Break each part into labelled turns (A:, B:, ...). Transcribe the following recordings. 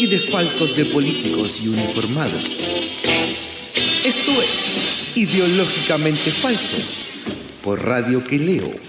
A: y desfalcos de políticos y uniformados. Esto es Ideológicamente Falsos por radioqueleo.cl.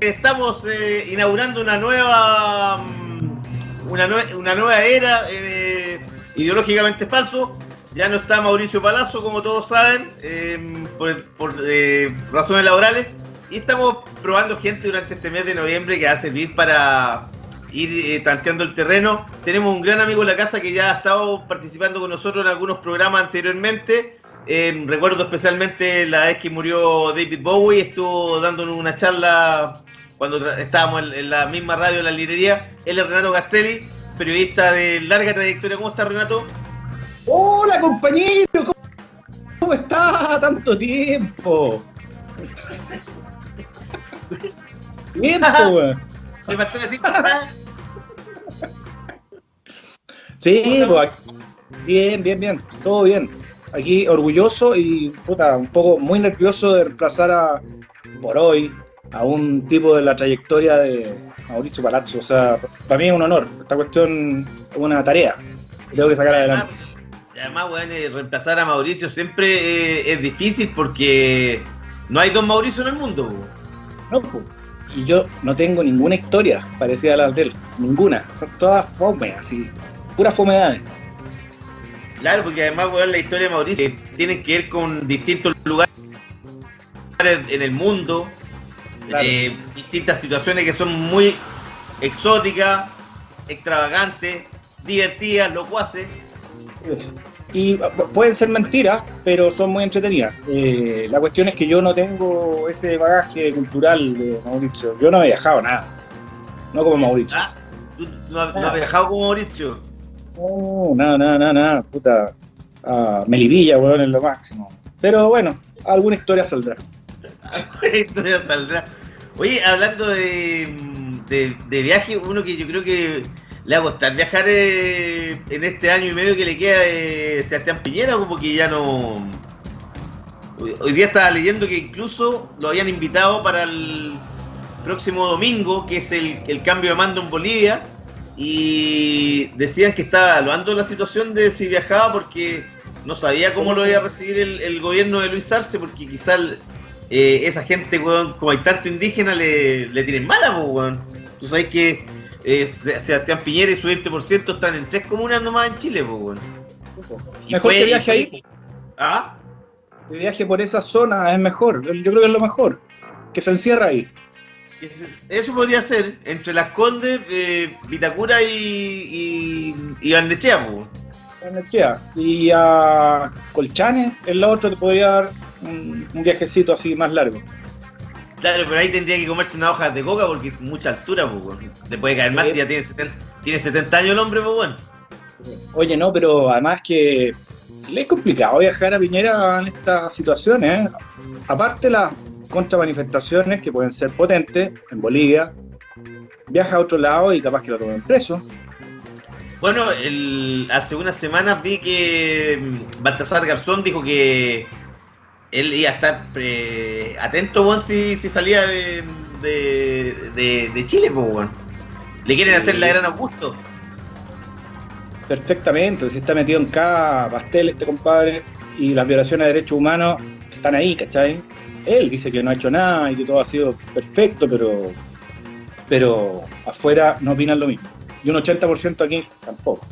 B: Estamos eh, inaugurando una nueva mm, una, nue- una nueva era eh, ideológicamente falso. Ya no está Mauricio Palazzo, como todos saben, eh, por, eh, razones laborales. Y estamos probando gente durante este mes de noviembre que va a servir para ir eh, tanteando el terreno. Tenemos un gran amigo en la casa que ya ha estado participando con nosotros en algunos programas anteriormente. Eh, recuerdo especialmente la vez que murió David Bowie, estuvo dándonos una charla cuando estábamos en, en la misma radio, en la librería. Él es Renato Castelli, periodista de larga trayectoria. ¿Cómo está Renato?
C: Hola compañero, ¿cómo, cómo estás? Tanto tiempo. Tiempo, weón.
B: Me faltó decir
C: Sí, pues, bien, bien, bien, todo bien. Aquí orgulloso y puta, un poco muy nervioso de reemplazar a por hoy a un tipo de la trayectoria de Mauricio Palazzo. O sea, para mí es un honor. Esta cuestión es una tarea. Tengo que sacar adelante.
B: Además, weón, eh, reemplazar a Mauricio siempre eh, es difícil porque no hay dos Mauricio en el mundo.
C: No. Y yo no tengo ninguna historia parecida a la de él. Ninguna. Son todas fome, así. Puras fomedades.
B: Claro, porque además, weón, la historia de Mauricio eh, tiene que ver con distintos lugares en el mundo,
C: Claro.
B: eh, distintas situaciones que son muy exóticas, extravagantes, divertidas, locuaces.
C: Y pu- pueden ser mentiras, pero son muy entretenidas. Eh, la cuestión es que yo no tengo ese bagaje cultural de Mauricio. Yo no he viajado nada. No como Mauricio.
B: Ah, ¿tú no, has- no has viajado con Mauricio?
C: No, nada, nada, nada, nada. Puta. Ah, Melivilla, weón, es lo máximo. Pero bueno, alguna historia saldrá.
B: Alguna historia saldrá. Oye, hablando de, de, de viaje, uno que yo creo que le va a costar viajar eh, en este año y medio que le queda eh, Sebastián Piñera, como que ya no. Hoy, día estaba leyendo que incluso lo habían invitado para el próximo domingo, que es el, cambio de mando en Bolivia, y decían que estaba evaluando la situación de si viajaba porque no sabía cómo lo iba a recibir el, gobierno de Luis Arce, porque quizás eh, esa gente, como hay tanto indígena, le, le tienen mala, weón. Tú sabes que eh, Se- Sebastián Piñera y su 20% están en tres comunas nomás en Chile. Y
C: Mejor
B: fue-
C: que viaje
B: y fue-
C: ahí.
B: ¿Ah?
C: Que viaje por esa zona es mejor. Yo creo que es lo mejor. Que se encierra ahí.
B: Eso podría ser entre Las Condes, eh, Vitacura y, y, y Barnechea, po.
C: Barnechea. Y a Colchane, el la otro te podría dar un, un viajecito así más largo.
B: Claro, pero ahí tendría que comerse una hoja de coca porque es mucha altura, po, weón. Le puede caer más si ya tiene 70, tiene 70 años el hombre, pues bueno.
C: Oye, no, pero además que le es complicado viajar a Piñera en estas situaciones. ¿eh? Aparte las contramanifestaciones que pueden ser potentes en Bolivia, viaja a otro lado y capaz que lo tomen preso.
B: Bueno, el, hace unas semanas vi que Baltasar Garzón dijo que él iba a estar eh, atento, weón, si, si salía de, de, de- de Chile, pues. Le quieren hacer la gran Augusto.
C: Perfectamente, si está metido en cada pastel este compadre y las violaciones de derechos humanos están ahí, ¿cachai? Él dice que no ha hecho nada y que todo ha sido perfecto, pero, pero afuera no opinan lo mismo. Y un 80% aquí tampoco.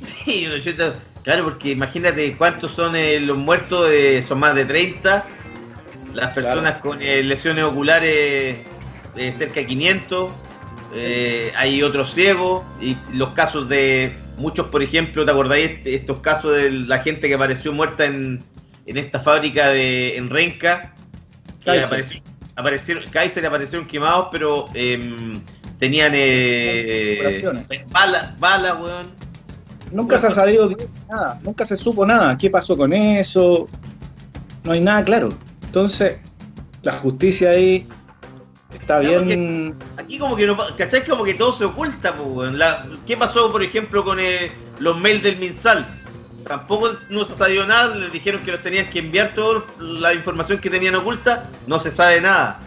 B: Sí, un 80, claro, porque imagínate cuántos son eh, los muertos, eh, son más de 30. Las personas con eh, lesiones oculares, cerca de 500. eh, hay otros ciegos. Y los casos de muchos, por ejemplo, ¿te acordáis? Estos casos de la gente que apareció muerta en, en esta fábrica de en Renca.
C: Kaiser.
B: apareció, aparecieron, Kaiser aparecieron quemados, pero em, tenían eh, balas, balas, weón.
C: Nunca se ha sabido bien nada, nunca se supo nada. ¿Qué pasó con eso? No hay nada claro. Entonces, la justicia ahí está bien.
B: Aquí como que no, ¿cachai? Como que todo se oculta, pues. La- ¿Qué pasó, por ejemplo, con eh, los mails del MinSal? Tampoco no se sabió nada, les dijeron que los tenían que enviar toda la información que tenían oculta, no se sabe nada.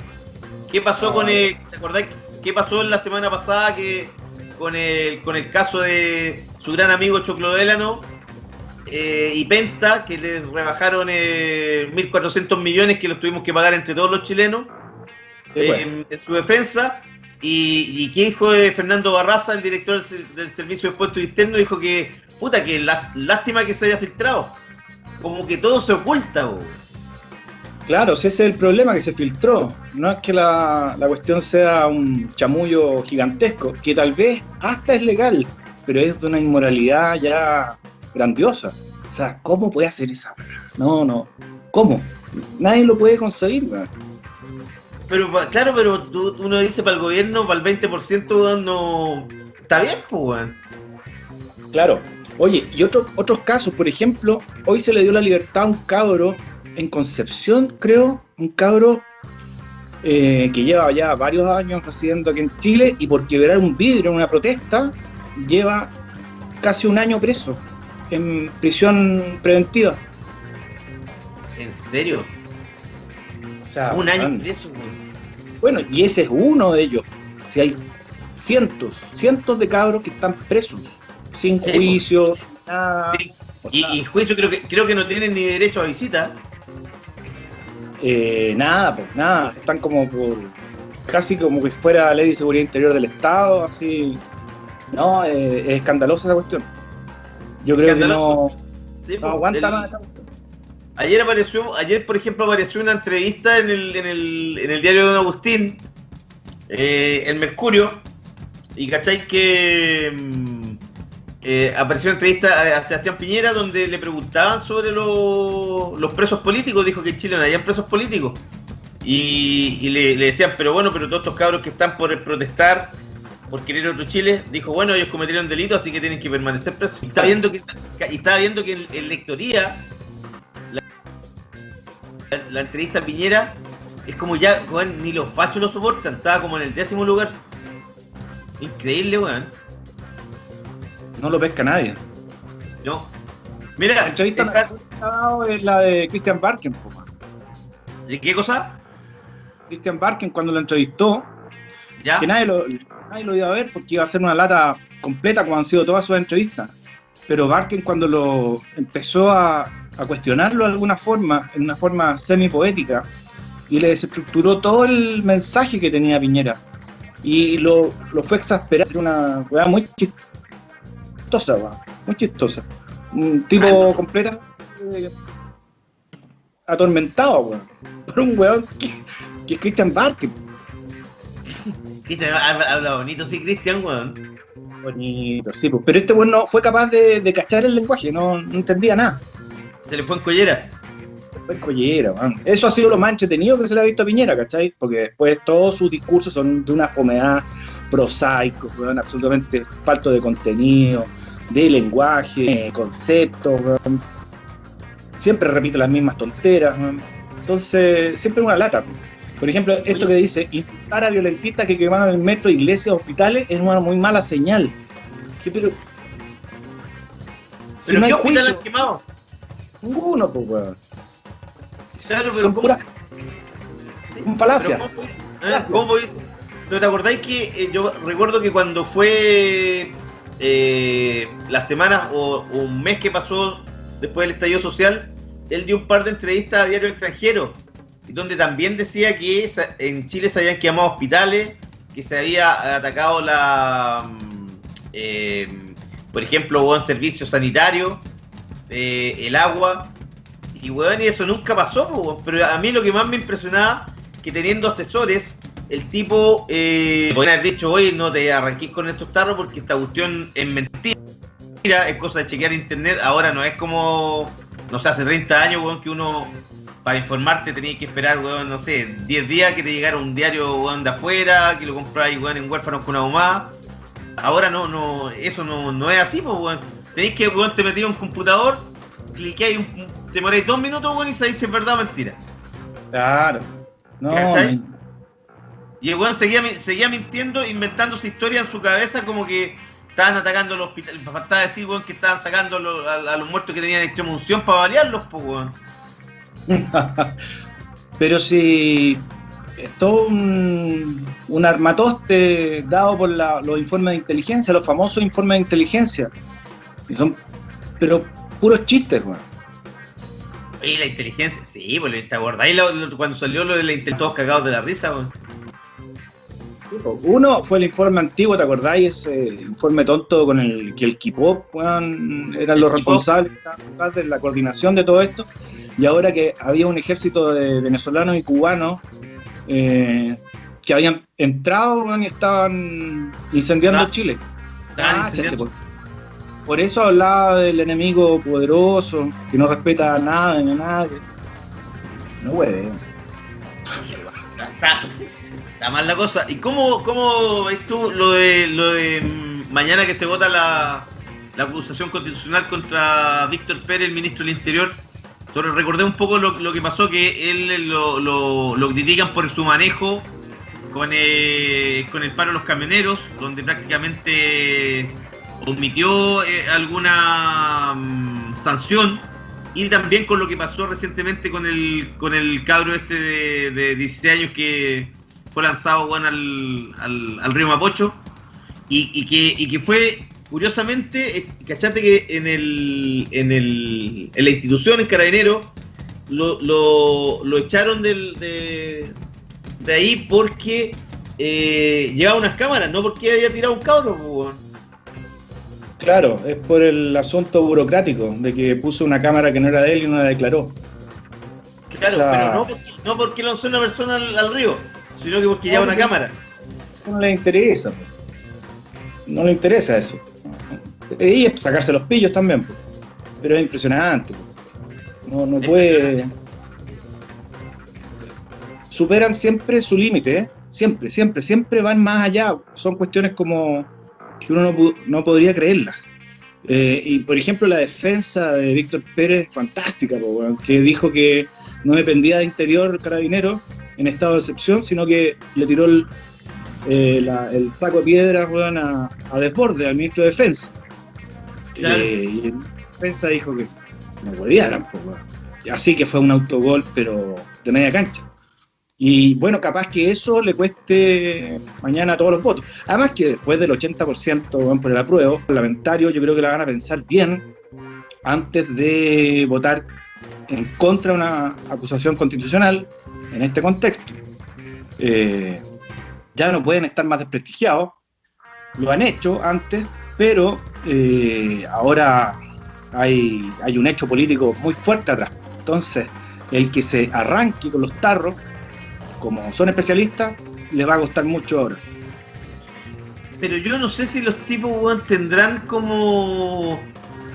B: ¿Qué pasó
C: Ah.
B: con el, ¿te acordás qué pasó la semana pasada que con el, con el caso de su gran amigo Choclo Délano eh, y Penta, que le rebajaron eh, 1.400 millones que los tuvimos que pagar entre todos los chilenos?
C: Sí, pues.
B: en, en su defensa. Y, y que dijo de Fernando Barraza, el director del, ser- del Servicio de Puestos Internos, dijo que, puta, que lá- lástima que se haya filtrado. Como que todo se oculta, bo.
C: Claro, si ese es el problema que se filtró. No es que la, la cuestión sea un chamullo gigantesco, que tal vez hasta es legal, pero es de una inmoralidad ya grandiosa. O sea, ¿cómo puede hacer esa? No, no. ¿Cómo? Nadie lo puede conseguir, weón.
B: Pero claro, pero tú- uno dice para el gobierno, para el 20%, weón, no. Está bien, pues, weón.
C: Claro. Oye, y otro- otros casos, por ejemplo, hoy se le dio la libertad a un cabro en Concepción, creo, un cabro eh, que lleva ya varios años residiendo aquí en Chile y por quebrar un vidrio en una protesta lleva casi un año preso en prisión preventiva.
B: En serio.
C: O sea,
B: Un año
C: man,
B: preso.
C: Bueno, y ese es uno de ellos. Si hay cientos, cientos de cabros que están presos, sin
B: Sí,
C: juicio, nada.
B: Sí. Y, y juicio creo que creo que no tienen ni derecho a visita.
C: Eh, nada, pues nada, están como por casi como que fuera ley de seguridad interior del Estado, así. No, eh, es escandalosa esa cuestión. Yo creo que no,
B: Sí,
C: no
B: pues,
C: aguanta más esa cuestión.
B: Ayer apareció, ayer por ejemplo apareció una entrevista en el, en el, en el diario de Don Agustín, eh, el Mercurio, y cachai que mm, eh, apareció una entrevista a, Sebastián Piñera donde le preguntaban sobre lo- los presos políticos, dijo que en Chile no había presos políticos. Y, y le, le decían, pero bueno, pero todos estos cabros que están por protestar, por querer otro Chile, dijo, bueno, ellos cometieron delito, así que tienen que permanecer presos. Y estaba viendo que, y estaba viendo que en, en lectoría la, la entrevista a Piñera es como ya, weón, ni los fachos lo soportan, estaba como en el décimo lugar. Increíble, weón.
C: No lo pesca nadie.
B: No. Mira,
C: La entrevista
B: está-
C: es la de Christian Barken.
B: ¿de qué cosa?
C: Christian Barken cuando lo entrevistó,
B: ¿Ya?
C: que nadie lo, nadie lo iba a ver porque iba a ser una lata completa como han sido todas sus entrevistas. Pero Barken cuando lo empezó a, a cuestionarlo de alguna forma, en una forma semi-poética, y le desestructuró todo el mensaje que tenía Piñera. Y lo, lo fue exasperar. Era una weá muy chistosa, weón, muy chistosa. Un tipo
B: Ah, no.
C: completamente atormentado, weón, por un weón que, que es Christian Barken.
B: Cristian, habla, bonito, sí, Cristian, weón.
C: Bonito, sí, pues, pero este weón no fue capaz de, de cachar el lenguaje, no, no entendía nada.
B: Se le fue en collera.
C: Fue collera, man. Eso ha sido lo más entretenido que se le ha visto a Piñera, ¿cachai? Porque después todos sus discursos son de una fomedad prosaico, weón, absolutamente falto de contenido, de lenguaje, de conceptos, weón. Siempre repite las mismas tonteras, weón. Entonces, siempre es una lata. Por ejemplo, esto que dice, insultar a violentistas que quemaron el metro, iglesias, hospitales, es una muy mala señal. ¿Qué, pero, si
B: ¿Pero
C: no
B: qué hospital han quemado?
C: ninguno, pues, weón.
B: Claro, pero
C: Son
B: ¿cómo-
C: puras
B: Sí,
C: son falacias.
B: pero ¿cómo. ¿Cómo es? ¿Pero te acordáis que eh, yo recuerdo que cuando fue eh, la semana o, o un mes que pasó después del estallido social, él dio un par de entrevistas a Diario Extranjero, y donde también decía que en Chile se habían quemado hospitales, que se había atacado la, mm, eh, por ejemplo, hubo servicio sanitario, eh, el agua, y weón, y eso nunca pasó, pero a mí lo que más me impresionaba, que teniendo asesores, el tipo eh, podría haber dicho, oye, no te arranquís con estos tarros porque esta cuestión es mentira, es cosa de chequear internet, ahora no es como no sé, hace 30 años, weón, que uno para informarte tenías que esperar, weón, no sé, 10 días que te llegara un diario, weón, de afuera, que lo compráis, weón, en huérfanos con una mamá. Ahora no, no, eso no, no es así, pues, weón. Tenéis que, weón, te metías en un computador, cliqueáis, un, te demoráis dos minutos, weón, y sabéis si es verdad o mentira.
C: Claro. No,
B: Y el weón seguía, seguía mintiendo, inventándose historia en su cabeza como que estaban atacando los hospitales. Me faltaba decir, weón, que estaban sacando a, los- a- a los muertos que tenían extrema unción para variarlos, pues, weón.
C: Pero si es todo un, un armatoste dado por la- los informes de inteligencia, los famosos informes de inteligencia. Y son, pero puros chistes, weón.
B: Oye, la inteligencia, sí, pues, ¿te acordáis cuando salió lo de la inteligencia? Todos cagados de la risa, weón.
C: Uno fue el informe antiguo, ¿te acordáis? Ese informe tonto con el que el K-pop weón, eran los responsables que de la coordinación de todo esto. Y ahora que había un ejército de venezolanos y cubanos eh, que habían entrado y estaban incendiando
B: Ah,
C: Chile. Cáchate,
B: incendiando.
C: por, por eso hablaba del enemigo poderoso, que no respeta nada ni a nadie. No hueve.
B: Está, está mal la cosa. ¿Y cómo, cómo ves tú lo de, lo de mm, mañana que se vota la, la acusación constitucional contra Víctor Pérez, el ministro del Interior? Sobre, recordé un poco lo, que pasó, que él lo, lo- lo critican por su manejo con, eh, con el paro de los camioneros, donde prácticamente omitió eh, alguna mm, sanción y también con lo que pasó recientemente con el con el cabro este de, de 16 años que fue lanzado bueno, al, al, al río Mapocho y que, y que fue curiosamente, eh, cachate que en el en el en la institución en Carabinero lo, lo, lo echaron del, de, de ahí porque eh, llevaba unas cámaras, no porque había tirado un cabro, pues.
C: Claro, es por el asunto burocrático, de que puso una cámara que no era de él y no la declaró.
B: Claro,
C: O sea-
B: pero no porque, no porque lanzó una persona al, al río, sino que porque lleva una cámara.
C: No le interesa, pues. No le interesa eso. Y es sacarse los pillos también, pero es impresionante. No, no puede. Superan siempre su límite, ¿eh? siempre, siempre, siempre van más allá. Son cuestiones como que uno no, no podría creerlas. Eh, y por ejemplo, la defensa de Víctor Pérez, fantástica, po, que dijo que no dependía de interior carabinero en estado de excepción, sino que le tiró el, eh, la- el saco de piedras weón, a, a desborde al ministro de Defensa.
B: Claro.
C: Eh, y el defensa dijo que no huevearan, pues, Así que fue un autogol, pero de media cancha. Y bueno, capaz que eso le cueste mañana todos los votos. Además que después del 80% weón, por el apruebo parlamentario, yo creo que la van a pensar bien antes de votar en contra de una acusación constitucional en este contexto. Eh, ya no pueden estar más desprestigiados. Lo han hecho antes, pero eh, ahora hay, hay un hecho político muy fuerte atrás. Entonces, el que se arranque con los tarros, como son especialistas, les va a costar mucho ahora.
B: Pero yo no sé si los tipos tendrán como.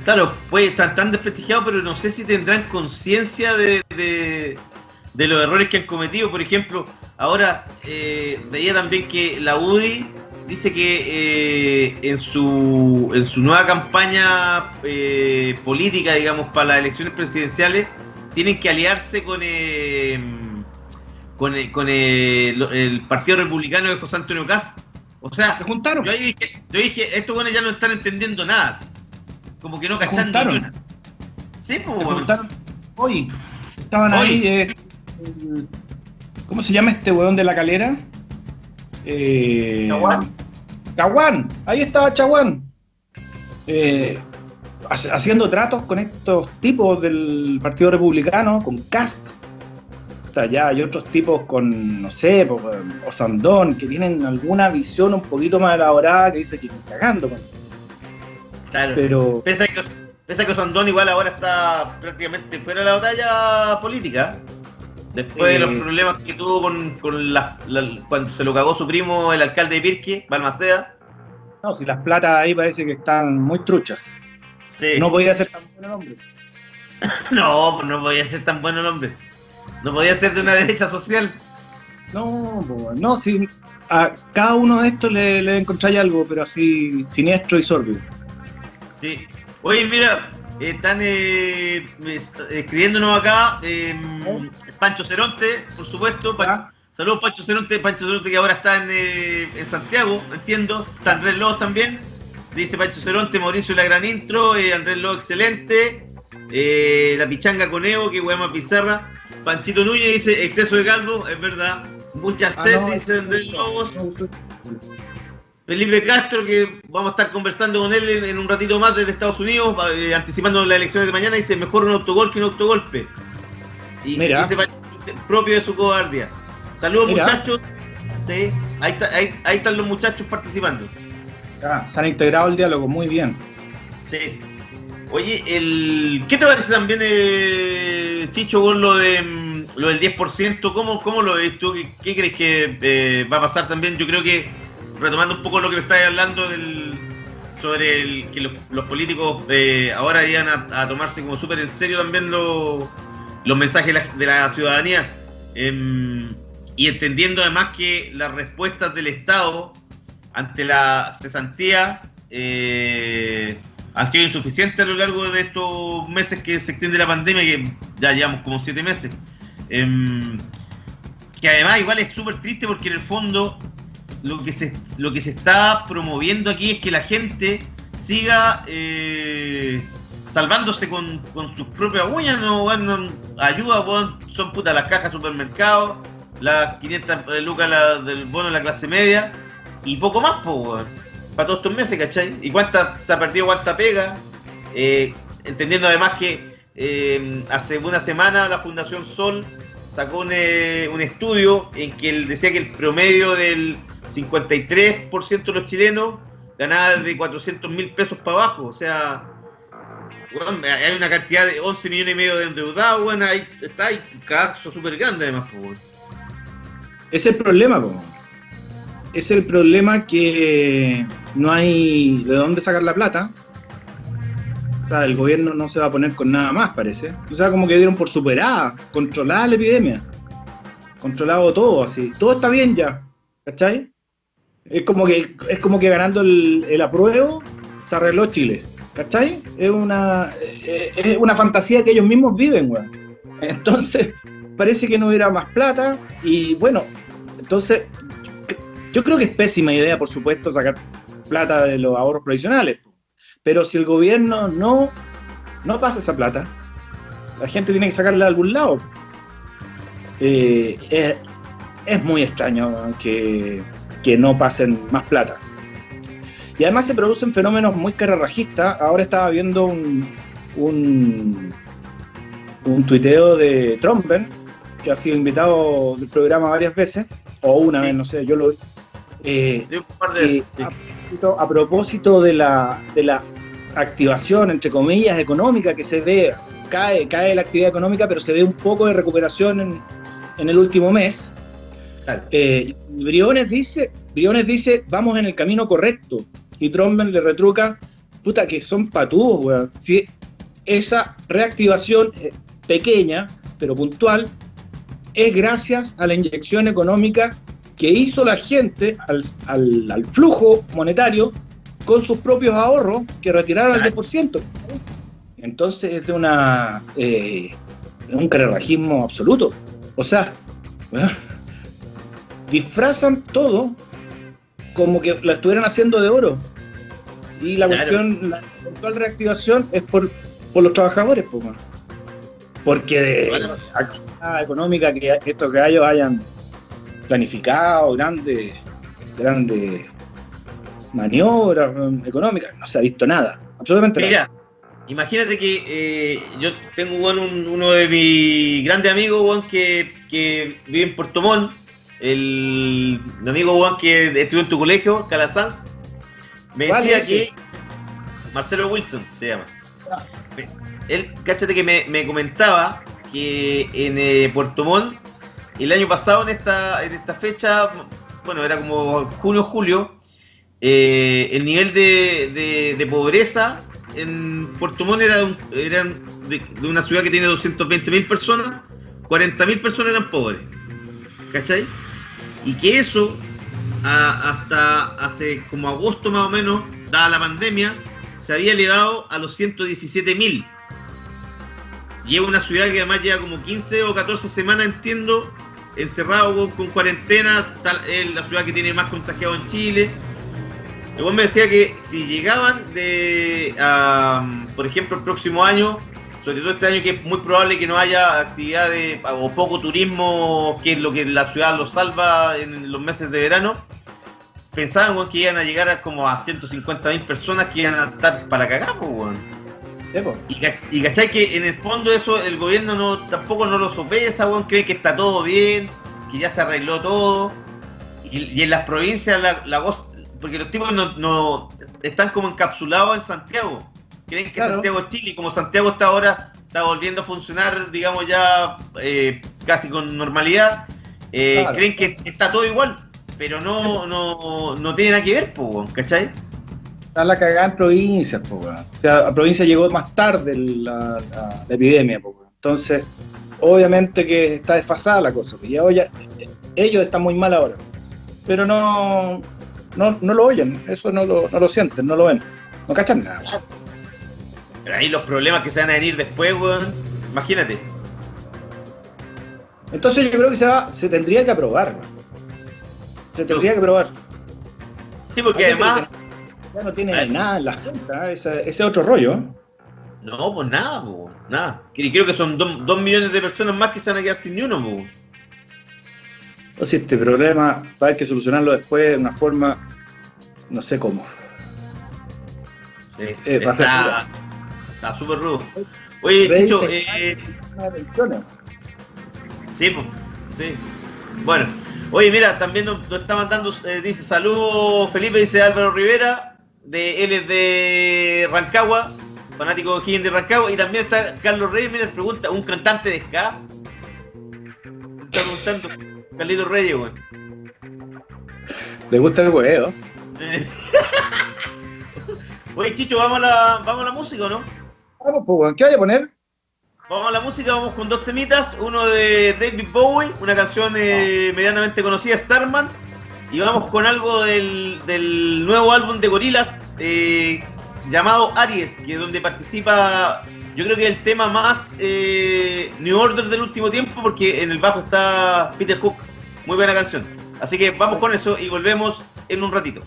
B: Claro, puede estar tan desprestigiados, pero no sé si tendrán conciencia de, de los errores que han cometido. Por ejemplo, ahora eh, veía también que la UDI dice que eh, en, su, en su nueva campaña eh, política, digamos, para las elecciones presidenciales, tienen que aliarse con, eh, con, el- con el, el Partido Republicano de José Antonio Cast. O sea,
C: Se juntaron.
B: yo ahí dije, yo dije, estos buenos ya no están entendiendo nada. Como que no
C: Se
B: cachando
C: juntaron.
B: ni una. Sí, pues,
C: juntaron hoy. Estaban
B: Hoy.
C: ahí. ¿Cómo se llama este weón de la calera? Eh,
B: Chaguán.
C: Chaguán. Ahí estaba Chaguán. Eh, haciendo tratos con estos tipos del Partido Republicano, con Cast. Allá hay otros tipos con, no sé, po, Osandón, que tienen alguna visión un poquito más elaborada que dice que están cagando. con-
B: Claro.
C: Pero
B: Pese a que, pese a que Osandón igual ahora está prácticamente fuera de la batalla política. Después de los problemas que tuvo con, con la- la- cuando se lo cagó su primo, el alcalde de Pirque, Balmaceda.
C: no, si las platas ahí parece que están muy truchas.
B: Sí.
C: No podía ser tan buen hombre.
B: no, pues no podía ser tan bueno el hombre. No podía ser de una derecha social.
C: No, no, si a cada uno de estos le, le encontráis algo, pero así siniestro y sórdido.
B: Sí. Oye, mira, están eh, escribiéndonos acá eh, Pancho Ceronte, por supuesto. saludos Pancho Ceronte, Pancho Ceronte que ahora está en, eh, en Santiago, entiendo. Está Andrés López también. Dice Pancho Ceronte, Mauricio la gran intro, Andrés López excelente. la pichanga con Evo, que más Pizarra. Panchito Núñez dice exceso de caldo, es verdad. Muchas ah, sed, dice Andrés Lobos. Felipe Castro, que vamos a estar conversando con él en, un ratito más desde Estados Unidos, eh, anticipando las elecciones de mañana, dice mejor un autogol que un autogolpe. Y Mira. dice propio de su cobardía. Saludos muchachos. Sí, ahí, ahí, están los muchachos participando.
C: Ah, se han integrado el diálogo, muy bien.
B: Sí. Oye, el, ¿qué te parece también, eh, Chicho, con lo de mm, lo del 10%? ¿Cómo, cómo lo ves tú? ¿Qué, crees que eh, va a pasar también? Yo creo que retomando un poco lo que me estáis hablando sobre el, que los, políticos ahora iban a, tomarse como súper en serio también los mensajes de la, ciudadanía em, y entendiendo además que las respuestas del Estado ante la cesantía eh, han sido insuficientes a lo largo de estos meses que se extiende la pandemia, que ya llevamos como siete meses. Em, que además igual es súper triste porque en el fondo lo que se, lo que se está promoviendo aquí es que la gente siga eh, salvándose con, sus propias uñas, no, bueno, ayuda, son putas las cajas de supermercado, las 500 lucas del bono de la clase media y poco más, pues, para todos estos meses, ¿cachai? ¿Y cuánta se ha perdido, cuánta pega? Eh, entendiendo además que eh, hace una semana la Fundación Sol sacó un, un estudio en que él decía que el promedio del 53% de los chilenos ganaban de 400 mil pesos para abajo. O sea, hay una cantidad de 11 millones y medio de endeudados. Bueno, ahí está, hay un caso súper grande además.
C: Es el problema, es el problema que no hay de dónde sacar la plata. O sea, el gobierno no se va a poner con nada más, parece. O sea, como que dieron por superada, controlada la epidemia. Controlado todo, así. Todo está bien ya. ¿Cachai? Es como que, es como que ganando el, el apruebo se arregló Chile. ¿Cachai? Es una, eh, es una fantasía que ellos mismos viven, weón. Entonces, parece que no hubiera más plata y bueno, entonces yo creo que es pésima idea, por supuesto, sacar plata de los ahorros provisionales. Pero si el gobierno no, no pasa esa plata, la gente tiene que sacarla de algún lado. Eh, es, es, muy extraño que, que no pasen más plata. Y además se producen fenómenos muy cararrajistas. Ahora estaba viendo un, un, un tuiteo de Trumpen, que ha sido invitado del programa varias veces, o una vez, no sé, yo lo eh, a, propósito, de la, de la activación, entre comillas, económica que se ve, cae, cae la actividad económica, pero se ve un poco de recuperación en, en el último mes. Eh, Briones dice, Briones dice, vamos en el camino correcto. Y Tromben le retruca, puta, que son patudos, weón. Si esa reactivación eh, pequeña, pero puntual, es gracias a la inyección económica que hizo la gente al, flujo monetario con sus propios ahorros que retiraron al 10%. Entonces es de una eh, un carerrajismo absoluto. O sea, disfrazan todo como que lo estuvieran haciendo de oro. Y la cuestión, la actual reactivación es por, los trabajadores, pues, porque de actividad económica que estos gallos hayan planificado, grandes, grandes maniobras económicas, no se ha visto nada, absolutamente
B: nada. Imagínate que eh, yo tengo uno de mis grandes amigos que, que vive en Puerto Montt, el amigo Juan que estuvo en tu colegio, Calasanz, me decía que Marcelo Wilson se llama. Ah. Él, cáchate que me, comentaba que en eh, Puerto Montt, el año pasado en esta, en esta fecha, bueno, era como junio, julio, eh, el nivel de, de, pobreza en Puerto Montt era, eran de, de una ciudad que tiene 220.000 personas, 40.000 personas eran pobres. ¿Cachai? Y que eso, hasta hace como agosto más o menos, dada la pandemia, se había elevado a los 117.000. Y es una ciudad que además lleva como 15 o 14 semanas, entiendo, encerrado con, cuarentena. Tal, es la ciudad que tiene más contagiados en Chile. Igual me decía que si llegaban de, por ejemplo, el próximo año, sobre todo este año que es muy probable que no haya actividad de, o poco turismo, que es lo que la ciudad lo salva en los meses de verano, pensaban que iban a llegar a como a 150 mil personas que iban a estar para cagar, pues, weón.
C: Sí.
B: Y, y cachai que en el fondo eso el gobierno no tampoco no lo sopesa, weón, cree que está todo bien, que ya se arregló todo. Y, y en las provincias la, la voz, porque los tipos no, no- están como encapsulados en Santiago. Creen que
C: Claro.
B: Santiago es Chile, y como Santiago está ahora, está volviendo a funcionar, digamos ya eh, casi con normalidad, eh,
C: Claro.
B: creen que está todo igual. Pero no, no, no tiene nada que ver, ¿cachai?
C: Está la cagada en provincias, po. O sea, a provincia llegó más tarde la, la- la epidemia, po. Entonces, obviamente que está desfasada la cosa. pues, ya ellos están muy mal ahora. Pero no, no, no lo oyen, eso no lo, no lo sienten, no lo ven. No cachan nada.
B: Pero ahí los problemas que se van a venir después, weón. Imagínate.
C: Entonces yo creo que se, va, se tendría que aprobar, weón. Se tendría que aprobar.
B: Sí, porque
C: Hay
B: además.
C: Ya no tiene nada en la junta, ese, ese otro rollo. ¿eh?
B: No, pues nada, po, nada. Y creo que son dos, dos millones de personas más que se van a quedar sin ni uno, po.
C: O este problema va a haber que solucionarlo después de una forma, no sé cómo.
B: Sí,
C: Eh,
B: está está súper rudo. Oye,
C: Rey
B: Chicho, eh,
C: elecciones.
B: sí, pues, sí. Bueno, oye, mira, también nos, nos está mandando, eh, dice saludos Felipe, dice Álvaro Rivera, de, él es de Rancagua, fanático de Higgins de Rancagua, y también está Carlos Reyes, mira, pregunta, ¿un cantante de ska? Está preguntando Carlito Reyes, weón.
C: Le gusta el huevo.
B: Oye, Chicho, ¿vamos a, la, ¿vamos a la música o no?
C: Vamos, pues. ¿qué vaya a poner?
B: Vamos a la música, vamos con dos temitas. Uno de David Bowie, una canción eh, medianamente conocida, Starman. Y vamos con algo del, del nuevo álbum de Gorilas llamado Aries, que es donde participa, yo creo que el tema más eh, New Order del último tiempo, porque en el bajo está Peter Hook. Muy buena canción. Así que vamos con eso y volvemos en un ratito.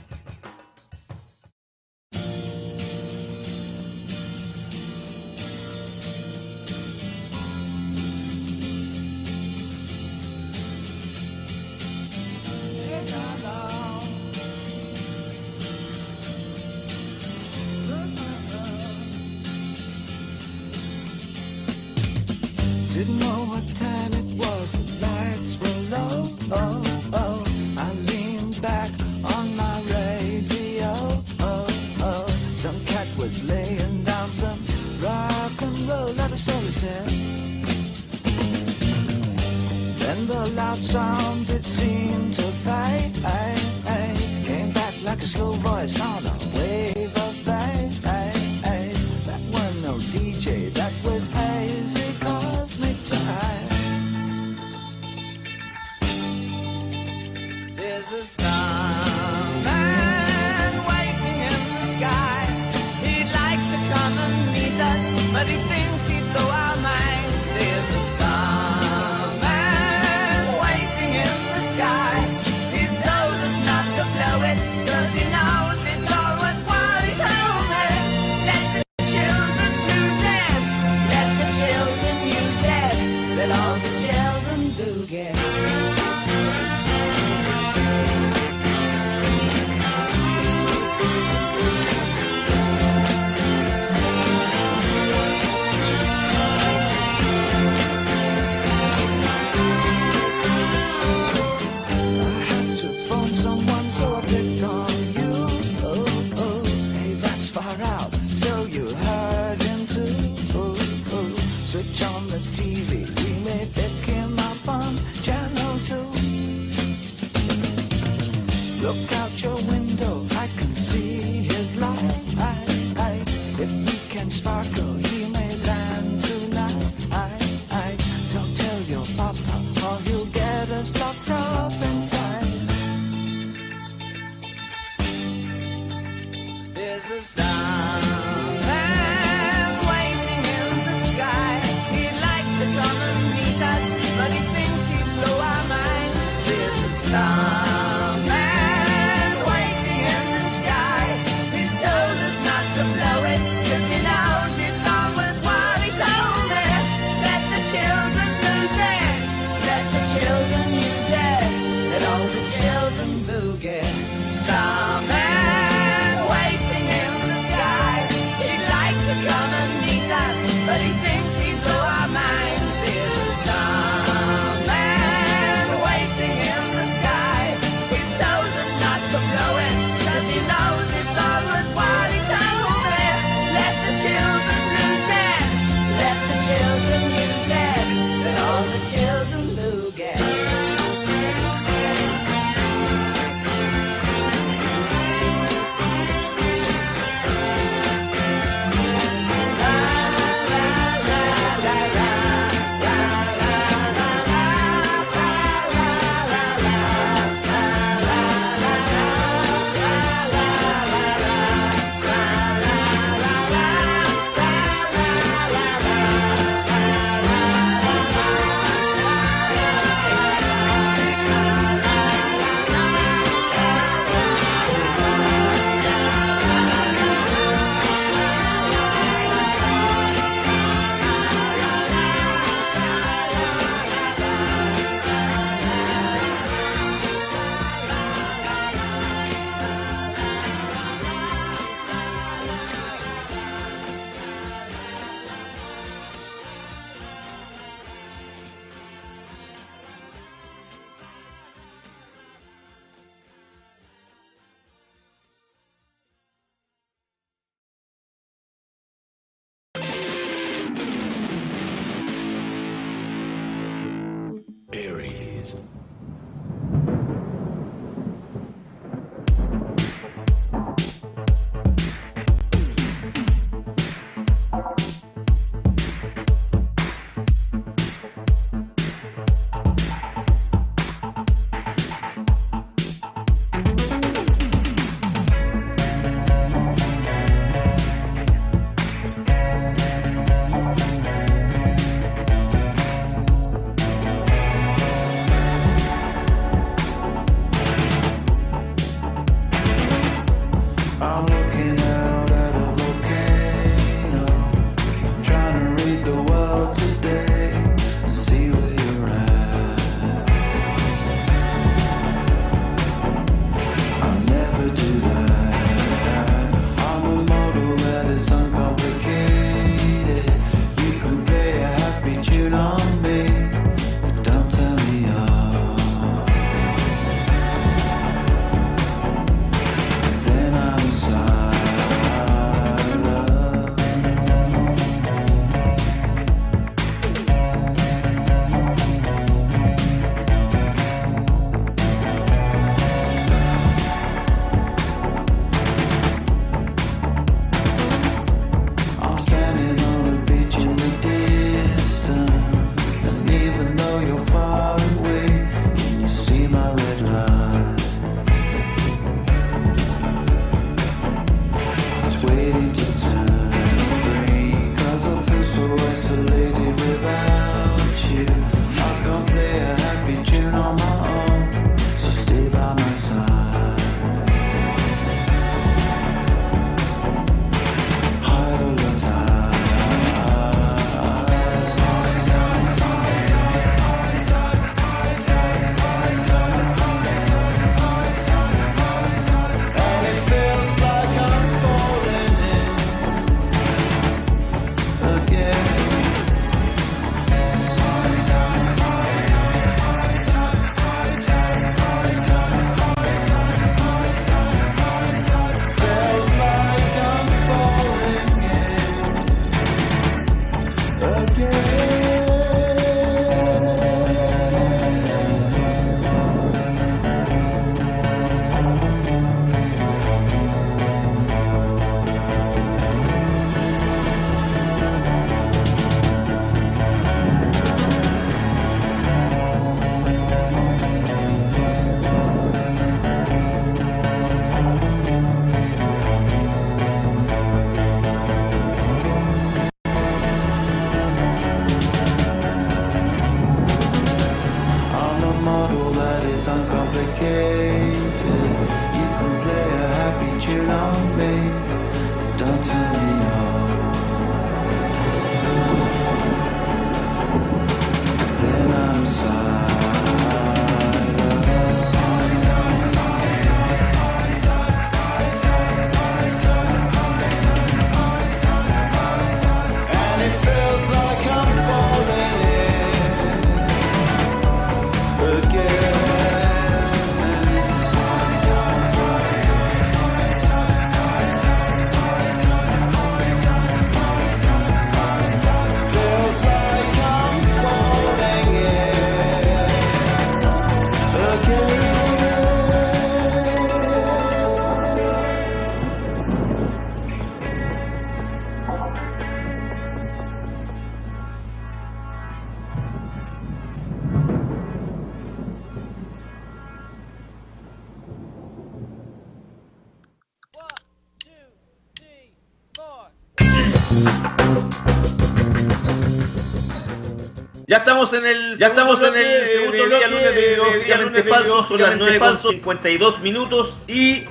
B: Ya estamos en el ya estamos en el segundo día lunes de oficialmente falso, son las 9 con 52 minutos y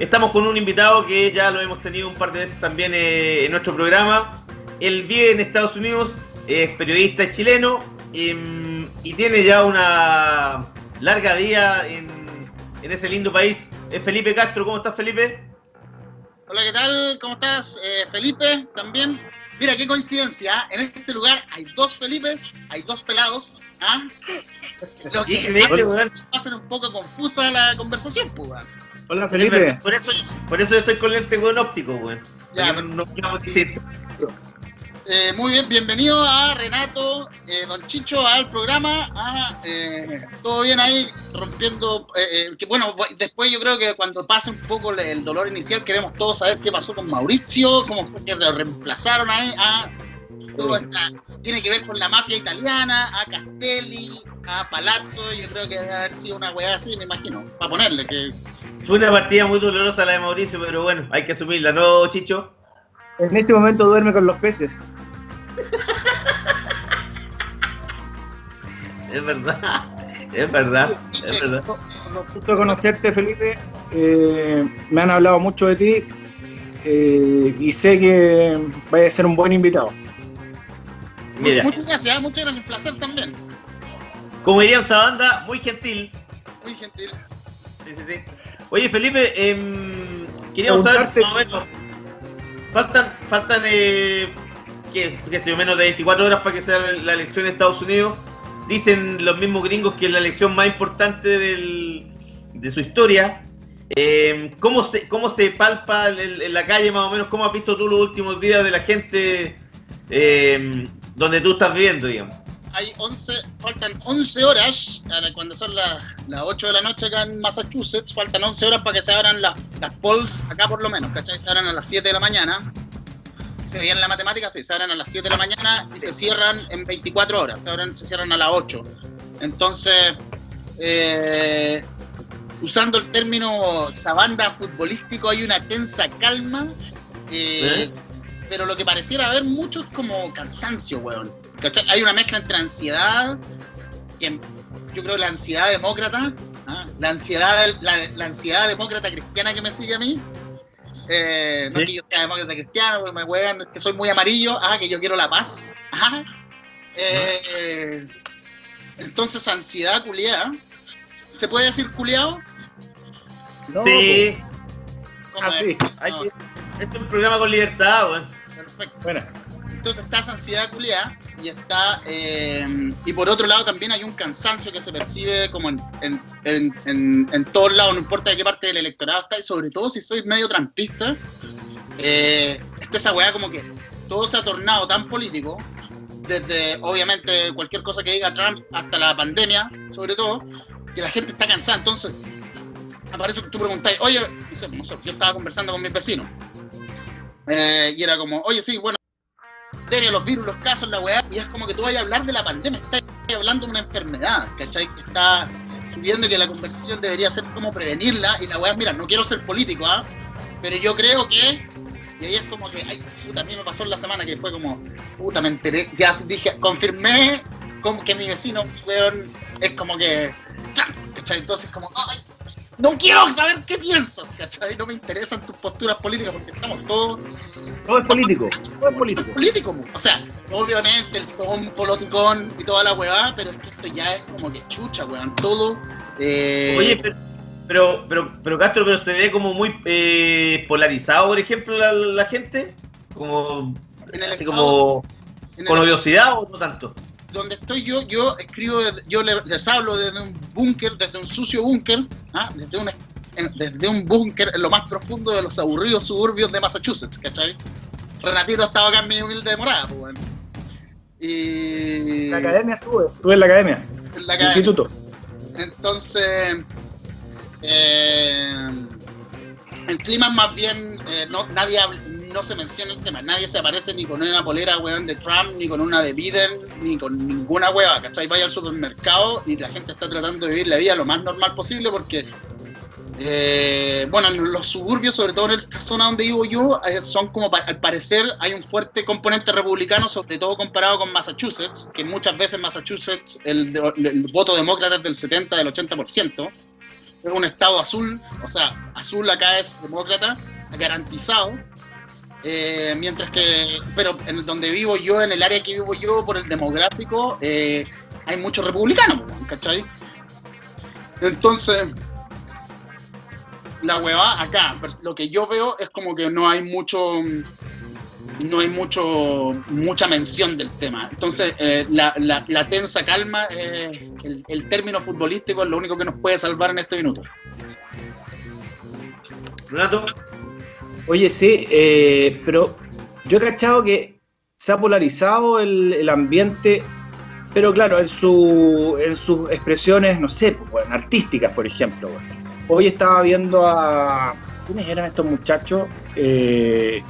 B: estamos con un invitado que ya lo hemos tenido un par de veces también eh, en nuestro programa. Él vive en Estados Unidos, es periodista es chileno em, y tiene ya una larga vida en, en ese lindo país. Es Felipe Castro, ¿cómo estás Felipe?
D: Hola, ¿qué tal? ¿Cómo estás? Eh, Felipe, también. Mira, qué coincidencia. ¿ah? En este lugar hay dos Felipes, hay dos pelados. ¿ah? Lo que
B: Increíble, weón.
D: hace un poco confusa la conversación, pues. weón.
C: Hola
B: verdad,
C: Felipe.
B: Por eso, por eso yo estoy con lente weón óptico, weón.
D: Ya,
B: Porque no, no, no existe.
D: Eh, muy bien, bienvenido a Renato, eh, Don Chicho, al programa. Ah, eh, todo bien ahí, rompiendo. eh, eh, que bueno, después yo creo que cuando pase un poco el, el dolor inicial, queremos todos saber qué pasó con Mauricio, cómo fue que lo reemplazaron ahí. Ah, todo está- tiene que ver con la mafia italiana, a Castelli, a Palazzo. Yo creo que debe haber sido una weá así, me imagino, para ponerle que.
B: Fue una partida muy dolorosa la de Mauricio, pero bueno, hay que asumirla, ¿no, Chicho?
C: En este momento duerme con los peces.
B: Es verdad, es verdad, es verdad.
C: Gusto conocerte, Felipe. Eh, me han hablado mucho de ti eh, y sé que vaya a ser un buen invitado.
B: Mira,
D: Muchas gracias, ¿ah? muchas gracias, un placer también.
B: como diría esa banda, muy gentil.
D: Muy gentil.
B: Sí, sí, sí. Oye, Felipe, em, queríamos saber más o menos. Faltan, faltan eh, ¿qué, qué sé yo, menos de 24 horas para que sea la elección en Estados Unidos. Dicen los mismos gringos que es la elección más importante del- de su historia. Em, ¿cómo, se, ¿Cómo se palpa en, la calle más o menos? ¿Cómo has visto tú los últimos días de la gente em, donde tú estás viviendo, digamos?
D: hay 11, faltan 11 horas, cuando son las, las 8 de la noche acá en Massachusetts, faltan 11 horas para que se abran las, las polls, acá por lo menos, ¿cachai? Se abran a las 7 de la mañana. Se veían la matemática, sí, se abran a las 7 de la mañana y se cierran en 24 horas, se, abren- se cierran a las 8. Entonces, eh, usando el término sabanda futbolístico, hay una tensa calma. eh,
B: ¿Eh?
D: Pero lo que pareciera haber mucho es como cansancio, weón. ¿Cachai? Hay una mezcla entre ansiedad, que yo creo la ansiedad demócrata, ¿ah? la ansiedad la, la ansiedad demócrata cristiana que me sigue a mí. Eh, no
B: Sí.
D: que yo sea demócrata cristiano, porque me juegan, que soy muy amarillo, ah, que yo quiero la paz. Ajá. Eh, entonces, ansiedad culiada. ¿Se puede decir culiado?
C: No,
B: sí,
D: ¿Cómo
C: Ah,
D: es?
C: sí.
B: hay
D: No,
B: que- este es un programa con libertad, weón.
D: perfecto.
C: Bueno,
D: Entonces está esa ansiedad culiada y está. eh, y por otro lado también hay un cansancio que se percibe como en, en, en, en- todos lados, no importa de qué parte del electorado está, y sobre todo si soy medio trampista, eh, está esa weá como que todo se ha tornado tan político, desde obviamente cualquier cosa que diga Trump hasta la pandemia, sobre todo, que la gente está cansada. Entonces, aparece que tú preguntáis, oye, yo estaba conversando con mis vecinos, eh, y era como, oye, sí, bueno pandemia, los virus, los casos, la weá, y es como que tú vayas a hablar de la pandemia, estás hablando de una enfermedad, ¿cachai? Que está subiendo y que la conversación debería ser cómo prevenirla, y la weá, mira, no quiero ser político, ¿ah? Pero yo creo que, y ahí es como que, ay, puta, a mí me pasó en la semana que fue como, puta, me enteré, ya dije, confirmé como que mi vecino, weón, es como que, ¿cachai? Entonces, como, ay, no quiero saber qué piensas, ¿cachai? No me interesan tus posturas políticas porque estamos todos
C: Todo es político. Todo es político.
D: político. po. O sea, obviamente el son politicón y toda la weá, pero es que esto ya es como que chucha, weón. Todo. eh,
B: Oye, pero, pero, pero, pero Castro, pero se ve como muy eh, polarizado, por ejemplo, la, la gente. Como,
D: en el
B: así
D: estado-
B: como
D: en el
B: con odiosidad o no tanto.
D: donde estoy yo, yo escribo, desde- yo le- les hablo desde un búnker, desde un sucio búnker, ¿ah? desde, un, en- desde un búnker en lo más profundo de los aburridos suburbios de Massachusetts, ¿cachai? Renatito estaba acá en mi humilde morada, pues, bueno. Y.
C: En la academia estuve. Estuve en la academia.
D: en la academia.
C: instituto.
D: Entonces, eh, el clima es más bien, eh, no, nadie no se menciona el tema, nadie se aparece ni con una polera, weón, de Trump, ni con una de Biden, ni con ninguna hueva, ¿cachai? Vaya al supermercado y la gente está tratando de vivir la vida lo más normal posible porque, eh, bueno, en los suburbios, sobre todo en esta zona donde vivo yo, eh, son como, al parecer, hay un fuerte componente republicano, sobre todo comparado con Massachusetts, que muchas veces Massachusetts el, el voto demócrata es del 70, del 80%. Es un estado azul, o sea, azul acá es demócrata, garantizado. Eh, mientras que, pero en donde vivo yo, en el área que vivo yo, por el demográfico, eh, hay muchos republicanos, ¿cachai? Entonces, la hueva acá, pero lo que yo veo es como que no hay mucho, no hay mucho, mucha mención del tema. Entonces, eh, la, la- la tensa calma, eh, el, el término futbolístico es lo único que nos puede salvar en este minuto.
B: Renato,
C: Oye, sí, eh, pero yo he cachado que se ha polarizado el, el ambiente, pero claro, en, su, en sus expresiones, no sé, pues, bueno, artísticas, por ejemplo. bueno. Hoy estaba viendo a. ¿Quiénes eran estos muchachos? Eh,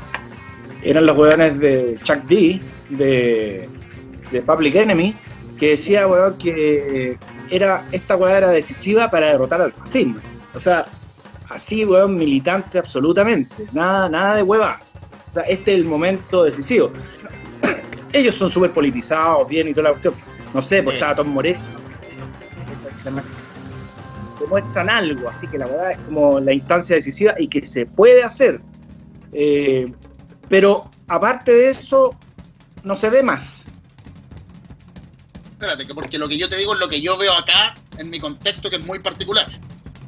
C: eran los weones de Chuck D, de, de Public Enemy, que decía, weón, que era, esta weá era decisiva para derrotar al fascismo. O sea, así, weón, militante absolutamente. Nada, nada de hueva. O sea, este es el momento decisivo. Ellos son súper politizados, bien y toda la cuestión. No sé, pues
B: Sí.
C: estaba Tom Moreno. Demuestran algo, así que la verdad es como la instancia decisiva y que se puede hacer. Eh, pero aparte de eso, no se ve más.
D: Espérate, que porque lo que yo te digo es lo que yo veo acá, en mi contexto, que es muy particular.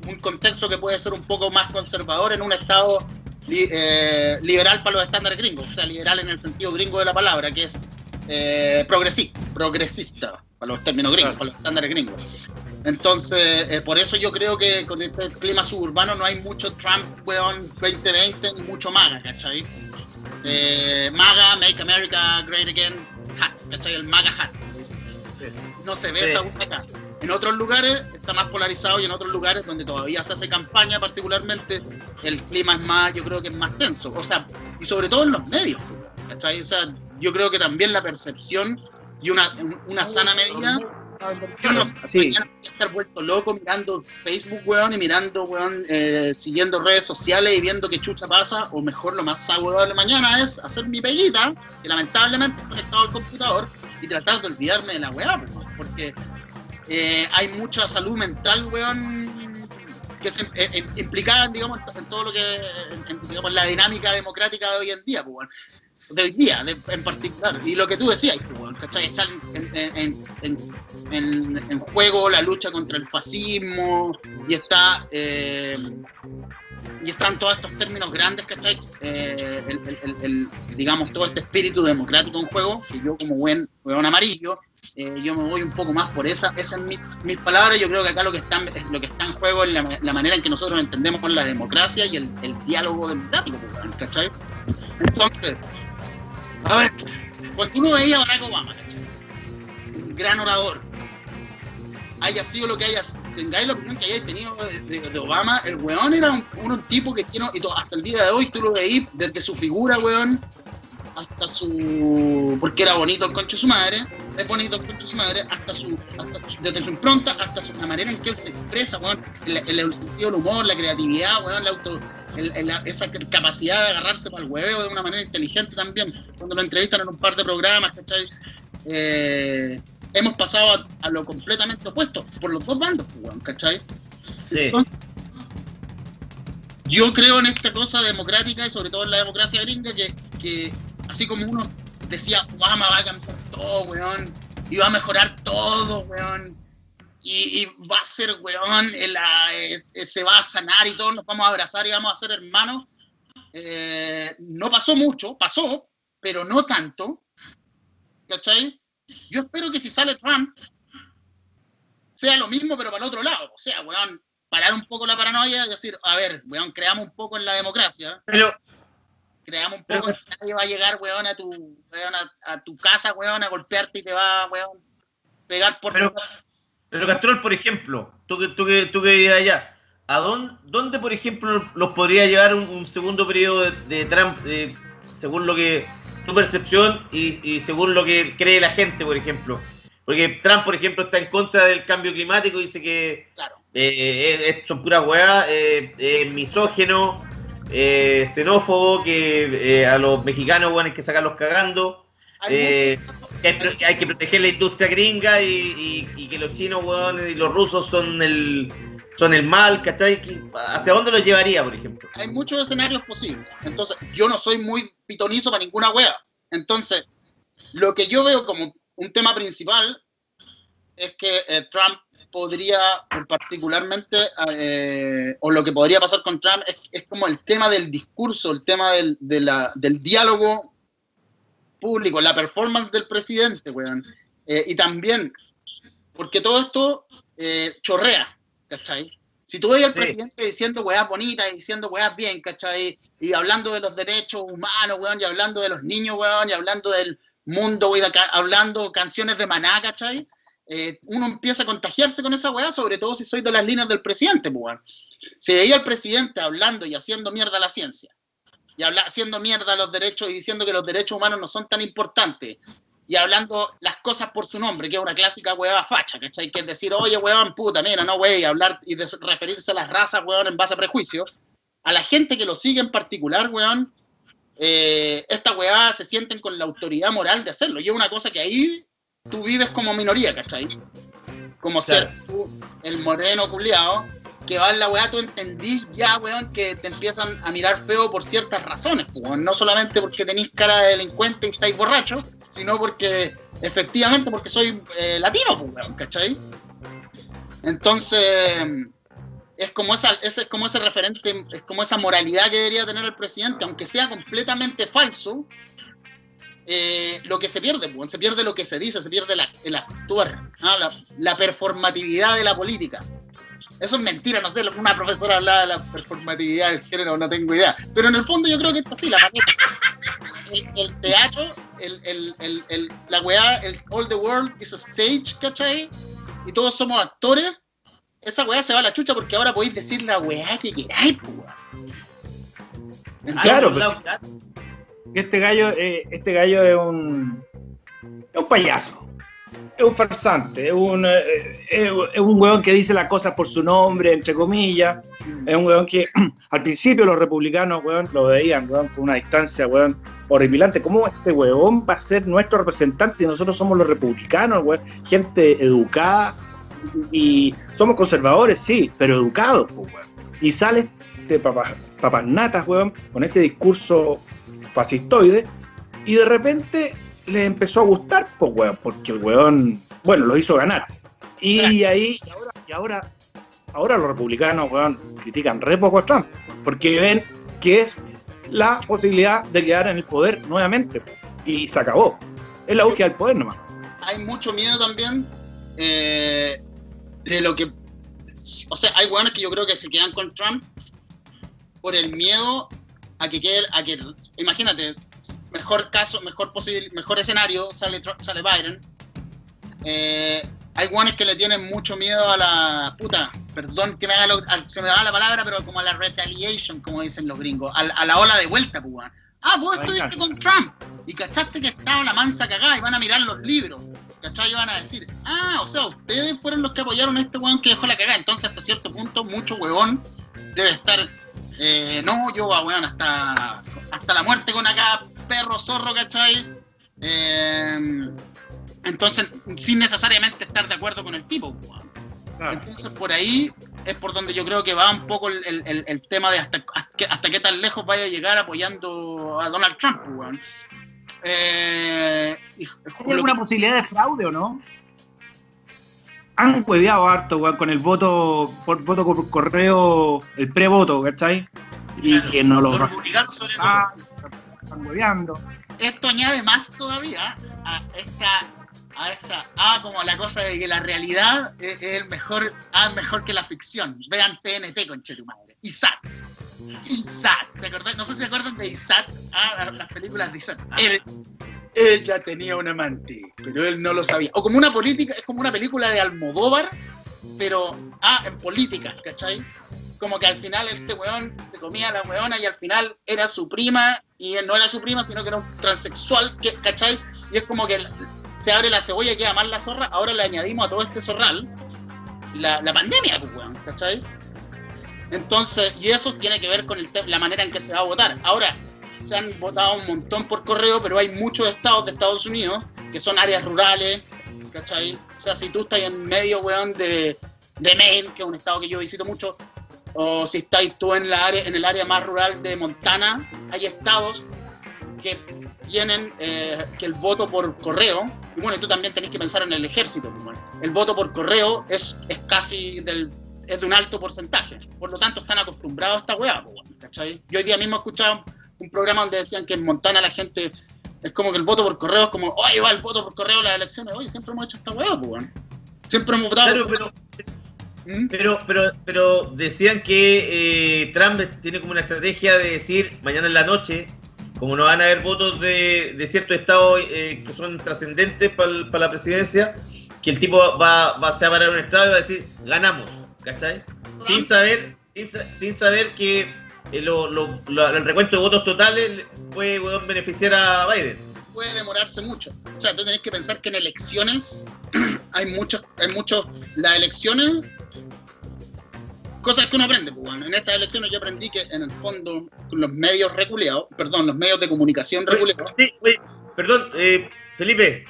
D: Un contexto que puede ser un poco más conservador en un estado li- eh, liberal para los estándares gringos. O sea, liberal en el sentido gringo de la palabra, que es eh, progresista, progresista, para los términos gringos, para los estándares gringos. Entonces, eh, por eso yo creo que con este clima suburbano no hay mucho Trump, weón, 2020, ni mucho MAGA, ¿cachai? Eh, MAGA, Make America Great Again, hat, ¿cachai? El MAGA hat. No se ve
B: Sí.
D: esa aún acá. En otros lugares está más polarizado y en otros lugares donde todavía se hace campaña particularmente, el clima es más, yo creo que es más tenso. O sea, y sobre todo en los medios, ¿cachai? O sea, yo creo que también la percepción y una, una sana medida yo no sé,
C: Así.
D: mañana voy a estar vuelto loco mirando Facebook, weón, y mirando, weón, eh, siguiendo redes sociales y viendo qué chucha pasa, o mejor lo más saludable mañana es hacer mi peguita, que lamentablemente he conectado al computador, y tratar de olvidarme de la weá, weón, porque eh, hay mucha salud mental, weón, que es eh, eh, implicada, digamos, en to- en todo lo que, en, digamos, la dinámica democrática de hoy en día, weón de hoy día de- en particular. Y lo que tú decías, weón, ¿cachai? Está en, en- en- en- juego la lucha contra el fascismo y está eh, y están todos estos términos grandes, ¿cachai? Eh, el, digamos, todo este espíritu democrático en juego, que yo como buen weón amarillo, eh, yo me voy un poco más por esa, esas son mis, mis palabras, yo creo que acá lo que está, en- es- lo que está en juego es la, la manera en que nosotros entendemos la democracia y el, diálogo democrático, ¿cachai? Entonces, a ver, cuando uno veía Barack Obama, ¿cachai? Un gran orador, haya sido lo que haya, tengáis la opinión que hayáis tenido de, Obama, el weón era un, tipo que tiene, y to- hasta el día de hoy tú lo veís desde su figura, weón, hasta su. porque era bonito el concho de su madre, es bonito el concho de su madre, hasta su. hasta su- desde su impronta hasta su, la manera en que él se expresa, weón, el, sentido del humor, la creatividad, weón, la auto. el- la- esa capacidad de agarrarse para el hueveo de una manera inteligente también. Cuando lo entrevistan en un par de programas, ¿cachai? Eh, hemos pasado a, a lo completamente opuesto, por los dos bandos, pues, weón, ¿cachai?
B: Sí.
D: Yo creo en esta cosa democrática y sobre todo en la democracia gringa que, que así como uno decía, Obama va a cambiar todo, weón, y va a mejorar todo, weón, y, y va a ser, weón, el, ah, eh, se va a sanar y todos nos vamos a abrazar y vamos a ser hermanos. Eh, no pasó mucho, pasó, pero no tanto, ¿cachai? Yo espero que si sale Trump sea lo mismo, pero para el otro lado. O sea, weón, parar un poco la paranoia y decir, a ver, weón, creamos un poco en la democracia,
B: Pero,
D: creamos un
B: Pero-
D: poco en que nadie va a llegar, weón, a tu, weón, a, a tu casa, weón, a golpearte y te va, weón, pegar por...
B: pero, pero Castrol, por ejemplo, tú que, tú que, tú que allá, ¿a dónde, dónde, por ejemplo, los podría llevar un, un segundo periodo de, de Trump, eh, según lo que tu percepción y, y según lo que cree la gente, por ejemplo? Porque Trump, por ejemplo, está en contra del cambio climático, dice que
D: Claro.
B: eh, es- es- son puras weas, eh, eh, misógeno, eh, xenófobo, que eh, a los mexicanos weón, hay que sacarlos cagando.
D: Hay
B: Eh, que hay, que hay que proteger la industria gringa y, y- y que los chinos weón, y los rusos son el son el mal, ¿cachai? ¿Hacia dónde los llevaría, por ejemplo?
D: hay muchos escenarios posibles. Entonces, yo no soy muy pitonizo para ninguna wea. Entonces, lo que yo veo como un tema principal es que eh, Trump podría, en particularmente, eh, o lo que podría pasar con Trump es, es como el tema del discurso, el tema del, del diálogo público, la performance del presidente, weón. Eh, y también, porque todo esto chorrea, ¿cachai? Si tú ves al
B: Sí.
D: presidente diciendo weas bonitas y diciendo weas bien, ¿cachai? Y hablando de los derechos humanos, weón, y hablando de los niños, weón, y hablando del mundo, weón, hablando canciones de maná, ¿cachai? Eh, uno empieza a contagiarse con esa weá, sobre todo si soy de las líneas del presidente, pues, weón. Si veía al presidente hablando y haciendo mierda a la ciencia, y habla, haciendo mierda a los derechos y diciendo que los derechos humanos no son tan importantes, y hablando las cosas por su nombre, que es una clásica hueva facha, ¿cachai? Que es decir, oye, huevón, puta, mira, no, wey, y hablar y de- referirse a las razas, huevón, en base a prejuicios. A la gente que lo sigue en particular, huevón, eh, esta huevada se sienten con la autoridad moral de hacerlo. Y es una cosa que ahí tú vives como minoría, ¿cachai? Como
B: Claro.
D: ser tú, el moreno culiao, que va en la weá, tú entendís ya, weón, que te empiezan a mirar feo por ciertas razones, pues, weón. no solamente porque tenéis cara de delincuente y estáis borrachos, sino porque, efectivamente, porque soy eh, latino, pues, ¿cachai? Entonces, es como esa, ese, es como ese referente, es como esa moralidad que debería tener el presidente, aunque sea completamente falso, eh, lo que se pierde, pues, se pierde lo que se dice, se pierde la- el actuar, ¿ah? la, la performatividad de la política. Eso es mentira, no sé, una profesora hablaba de la performatividad del género, no tengo idea. Pero en el fondo yo creo que esto sí, la. El, el teatro, el, el, el, el- la weá, el All the World is a stage, ¿cachai? Y todos somos actores. Esa weá se va a la chucha porque ahora podéis decir la weá que queráis. Entonces,
C: Claro, pues, que este gallo, eh, este gallo es un, es un payaso, es un farsante, es un, eh, es, un weón que dice las cosas por su nombre, entre comillas, es un weón que al principio los republicanos, weón, lo veían, weón, con una distancia, weón, horripilante. ¿Cómo este weón va a ser nuestro representante si nosotros somos los republicanos, weón? Gente educada y somos conservadores, sí, pero educados, pues, weón. Y sale este papá, papas natas, weón, con ese discurso fascistoide, y de repente le empezó a gustar, pues, weón, porque el weón, bueno, lo hizo ganar. Y ahí, y ahora, y ahora, ahora los republicanos, weón, critican re poco a Trump, porque ven que es la posibilidad de quedar en el poder nuevamente, y se acabó. Es la búsqueda del poder nomás.
D: hay mucho miedo también eh, de lo que. O sea, hay hueones que yo creo que se quedan con Trump por el miedo a que quede. A que, imagínate, mejor caso, mejor posible, mejor escenario, sale, sale Biden. Eh, hay hueones que le tienen mucho miedo a la. Puta, perdón que me haga lo- a- se me da la palabra, pero como a la retaliation, como dicen los gringos, a, la- a la ola de vuelta, pues. Ah, vos estuviste con Trump y cachaste que estaba la mansa cagada y van a mirar los libros. ¿Cachai? Y van a decir, ah, o sea, ustedes fueron los que apoyaron a este weón que dejó la cagada. Entonces, hasta cierto punto, mucho huevón debe estar, eh, no, yo, weón, hasta, hasta la muerte con acá, perro, zorro, ¿cachai? Eh, Entonces, sin necesariamente estar de acuerdo con el tipo.
C: Claro.
D: Entonces, por ahí es por donde yo creo que va un poco el, el- el- el tema de hasta, hasta, qué- hasta qué tan lejos vaya a llegar apoyando a Donald Trump. weón. Eh, y-
C: ¿Hay alguna posibilidad de fraude o no? Han hueveado harto, weón, con el voto por voto por correo, el prevoto, ¿cachai? Y
B: Claro,
C: que no lo
B: Los republicanos sobre todo.
C: Ah, están hueveando.
D: esto añade más todavía a esta a esta ah como la cosa de que la realidad es, es el mejor ah, mejor que la ficción vean TNT con tu madre Isaac Isaac ¿te acordás? no sé si se acuerdan de Isaac ah las, las películas de Isaac Él- ella tenía un amante pero él no lo sabía o como una política es como una película de Almodóvar pero ah en política ¿cachai? Como que al final este weón se comía a la weona y al final era su prima y él no era su prima, sino que era un transexual, ¿cachai? Y es como que se abre la cebolla y queda mal la zorra, ahora le añadimos a todo este zorral la, la pandemia, pues, weón, ¿cachai? Entonces, y eso tiene que ver con el la manera en que se va a votar. Ahora, se han votado un montón por correo, pero hay muchos estados de Estados Unidos que son áreas rurales, ¿cachai? O sea, si tú estás en medio, weón, de, de Maine, que es un estado que yo visito mucho, o si estáis tú en, la área, en el área más rural de Montana, hay estados que tienen eh, que el voto por correo, y bueno, tú también tenés que pensar en el ejército, pues, bueno, el voto por correo es, es casi del, es de un alto porcentaje, por lo tanto están acostumbrados a esta weá, pues, ¿cachai? Yo hoy día mismo escuchaba un programa donde decían que en Montana la gente es como que el voto por correo es como, oye, va el voto por correo a las elecciones, oye, siempre hemos hecho esta weá, pues, bueno. Siempre hemos votado.
B: Claro, pero,
D: ¿Mm?
B: pero, pero, pero decían que eh, Trump tiene como una estrategia de decir mañana en la noche, como no van a haber votos de, de ciertos estados eh, que son trascendentes para la presidencia, que el tipo va, va, se va a parar un estado y va a decir, ganamos, ¿cachai? Sin saber, sin, sin saber que eh, lo- lo- lo- el recuento de votos totales puede beneficiar a Biden.
D: puede demorarse mucho. O sea, tú tenés que pensar que en elecciones hay muchos, hay muchos, las elecciones, cosas que uno aprende. Pues, bueno, en estas elecciones yo aprendí que en el fondo los medios reculeados, perdón, los medios de comunicación reculeados,
B: Sí, oye, perdón, eh, Felipe,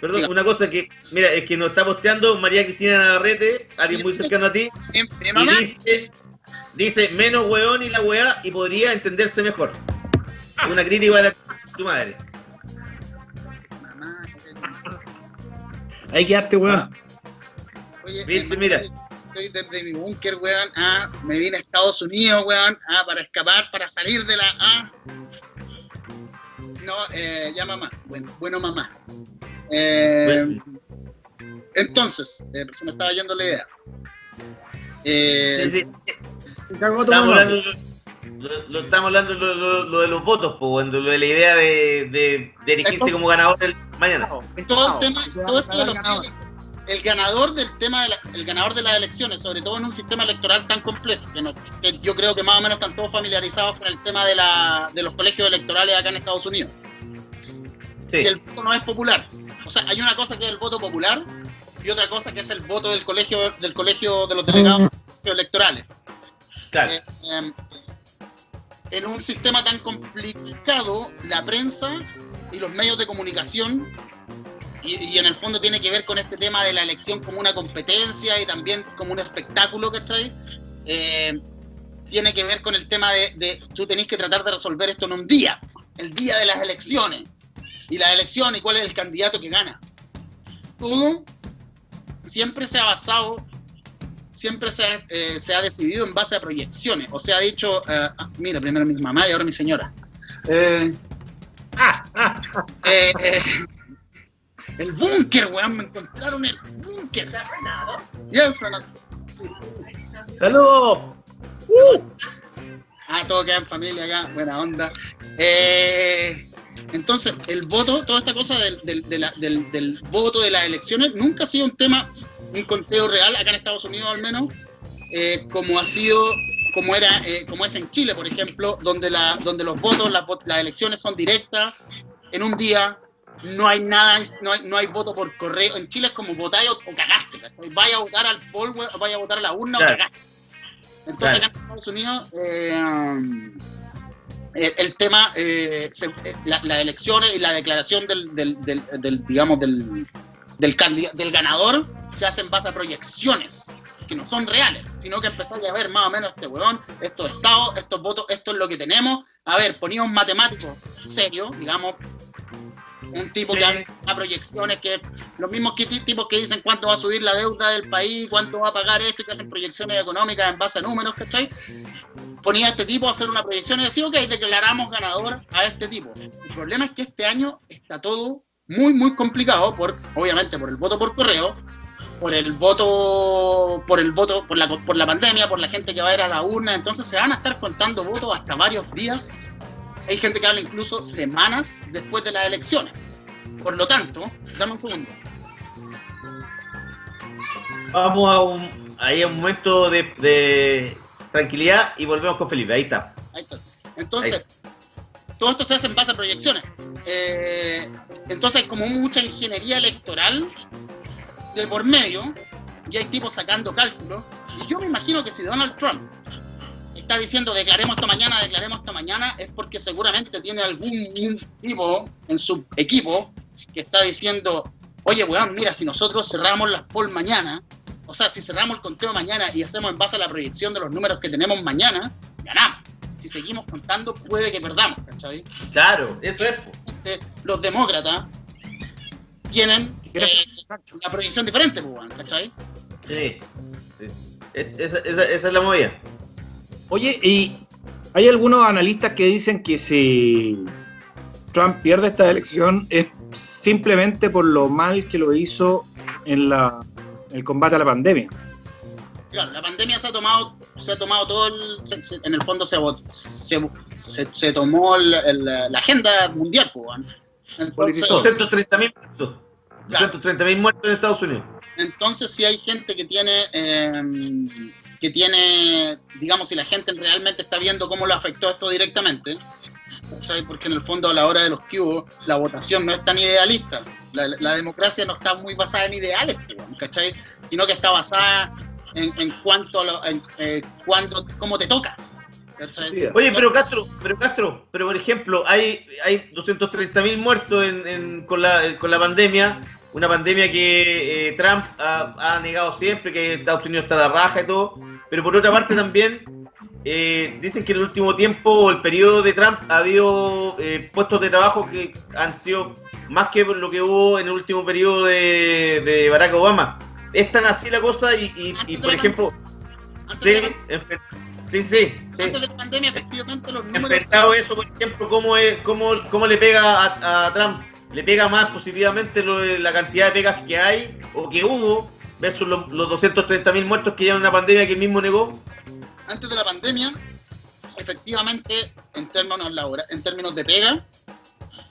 B: perdón, una cosa que, mira, es que nos está posteando María Cristina Navarrete, alguien muy cercano a ti,
D: mi, mi
B: y
D: mamá,
B: dice, dice menos hueón y la weá y podría entenderse mejor. Una crítica para tu madre.
D: mamá,
C: Hay que darte, weón.
B: Ah.
D: oye,
B: Mira,
D: hermano,
B: mira.
D: Estoy desde mi búnker, weón, ah, me vine a Estados Unidos, weón, ah, para escapar, para salir de la, ah, no, eh, ya mamá, bueno, bueno mamá. Eh,
B: Bueno.
D: Entonces, eh, se me estaba yendo la idea. Eh,
B: Sí, Estamos hablando, lo, lo- estamos hablando lo, lo- lo de los votos, cuando lo de la idea de, de, de erigirse
D: Entonces-
B: como ganador el mañana.
D: todo el tema, esto de los
C: ganador.
D: medios, el ganador del tema de la- el ganador de las elecciones, sobre todo en un sistema electoral tan complejo, que, no- que yo creo que más o menos están todos familiarizados con el tema de, la, de los colegios electorales acá en Estados Unidos.
B: Sí,
D: que el voto no es popular. O sea, hay una cosa que es el voto popular y otra cosa que es el voto del colegio del colegio de los delegados electorales.
B: claro.
D: Eh, eh, en un sistema tan complicado, la prensa y los medios de comunicación, y, y en el fondo tiene que ver con este tema de la elección como una competencia y también como un espectáculo, ¿cachai? Eh, tiene que ver con el tema de, de tú tenés que tratar de resolver esto en un día, el día de las elecciones. Y las elecciones, y cuál es el candidato que gana. Todo siempre se ha basado siempre se ha, eh, se ha decidido en base a proyecciones. O se ha dicho, eh, ah, mira, primero mi mamá y ahora mi señora. Eh, eh, eh, el búnker, weón, me encontraron el búnker. Yes, Fernando.
C: ¡Saludos!
D: Ah, todo queda en familia acá, buena onda. Eh, entonces, el voto, toda esta cosa del, del- de la- del- del voto de las elecciones nunca ha sido un tema, un conteo real, acá en Estados Unidos al menos, eh, como ha sido, como era, eh, como es en Chile, por ejemplo, donde, la, donde los votos, las, vot- las elecciones son directas, en un día, no hay nada, no hay, no hay voto por correo. En Chile es como votáis o, o cagaste, ¿cachai? Vaya a votar al polvo, vaya a votar a la urna
B: Claro.
D: o cagaste. Entonces,
B: Claro.
D: acá en Estados Unidos, eh, um, el, el tema, eh, se- eh, la- las elecciones y la declaración del, del, del- del, digamos, del, del, del ganador se hace en base a proyecciones que no son reales, sino que empezáis a ver más o menos este weón, estos estados, estos votos, esto es lo que tenemos. A ver, ponía un matemático serio, digamos, un tipo
B: Sí.
D: que haga proyecciones, que los mismos que- tipos que dicen cuánto va a subir la deuda del país, cuánto va a pagar esto, y que hacen proyecciones económicas en base a números, ¿cachai? Ponía a este tipo a hacer una proyección y decía, ok, declaramos ganador a este tipo. El problema es que este año está todo muy, muy complicado, por, obviamente por el voto por correo, por el voto, por el voto, por la, por la pandemia, por la gente que va a ir a la urna, entonces se van a estar contando votos hasta varios días. Hay gente que habla incluso semanas después de las elecciones. Por lo tanto, dame un segundo.
B: Vamos a un, ahí a un momento de, de tranquilidad y volvemos con Felipe. Ahí está.
D: Ahí está. Entonces, todo esto se hace en base a proyecciones. Eh, entonces hay como mucha ingeniería electoral de por medio y hay tipos sacando cálculos. Y yo me imagino que si Donald Trump está diciendo declaremos esta mañana, declaremos esta mañana, es porque seguramente tiene algún tipo en su equipo que está diciendo, oye, weón, mira, si nosotros cerramos las polls mañana, o sea, si cerramos el conteo mañana y hacemos en base a la proyección de los números que tenemos mañana, ganamos. Si seguimos contando, puede que perdamos, ¿cachai?
B: Claro, eso es.
D: Eh, Los demócratas tienen eh, una proyección diferente, weón, ¿cachai?
B: Sí. Sí. Es- esa, esa- esa es la movida.
C: Oye, y hay algunos analistas que dicen que si Trump pierde esta elección es simplemente por lo mal que lo hizo en la, el combate a la pandemia.
D: Claro, la pandemia se ha tomado, se ha tomado todo el, se- se- en el fondo se, se, se, se tomó el- el- la agenda mundial, pues, weón. Entonces,
C: Politizó.
B: 230 mil muertos.
D: Claro.
B: 230 mil muertos en Estados Unidos.
D: entonces si hay gente que tiene, eh, que tiene, digamos, si la gente realmente está viendo cómo lo afectó esto directamente, ¿cachai? porque en el fondo a la hora de los hubo, la votación no es tan idealista. La, la democracia no está muy basada en ideales, pues, ¿cachai? Sino que está basada en, en cuanto a lo, en, eh, cuando, cómo te toca. ¿cachai?
B: Oye, pero Castro, pero Castro, pero por ejemplo, hay, hay 230 mil muertos en, en- con, la, con la pandemia, una pandemia que eh, Trump ha, ha negado siempre, que Estados Unidos está de raja y todo, pero por otra parte también eh, dicen que en el último tiempo, o el periodo de Trump, ha habido eh, puestos de trabajo que han sido más que lo que hubo en el último periodo de, de Barack Obama. Es tan así la cosa y, y- y, por ejemplo, sí, sí, sí, sí.
D: antes de la pandemia, efectivamente, los números...
B: enfrentado eso, por ejemplo, cómo, es, cómo, cómo le pega a, a Trump, le pega más positivamente lo de la cantidad de pegas que hay o que hubo versus los, los 230 mil muertos que ya en una pandemia que él mismo negó.
D: Antes de la pandemia, efectivamente, en términos labora- en términos de pega,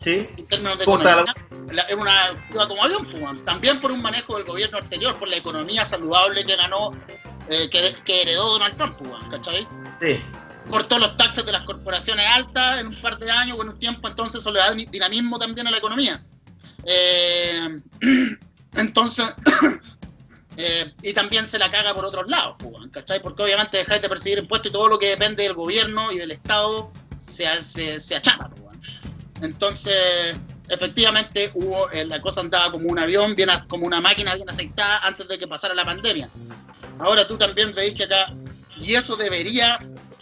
B: ¿Sí?
D: en términos de
B: ¿Cómo está
D: economía, la- es una iba como avión, pues, también por un manejo del gobierno anterior, por la economía saludable que ganó, eh, que, que heredó Donald Trump, pues, ¿cachai?
B: Sí.
D: Cortó los taxes de las corporaciones altas en un par de años o en un tiempo, entonces eso le da di- dinamismo también a la economía. Eh, entonces, eh, y también se la caga por otros lados, pues, ¿cachai? Porque obviamente dejáis de percibir impuestos y todo lo que depende del gobierno y del Estado se, se, se achapa, pues. Entonces, efectivamente, hubo, eh, la cosa andaba como un avión, bien, como una máquina bien aceitada antes de que pasara la pandemia. Ahora tú también veis que acá, y eso debería,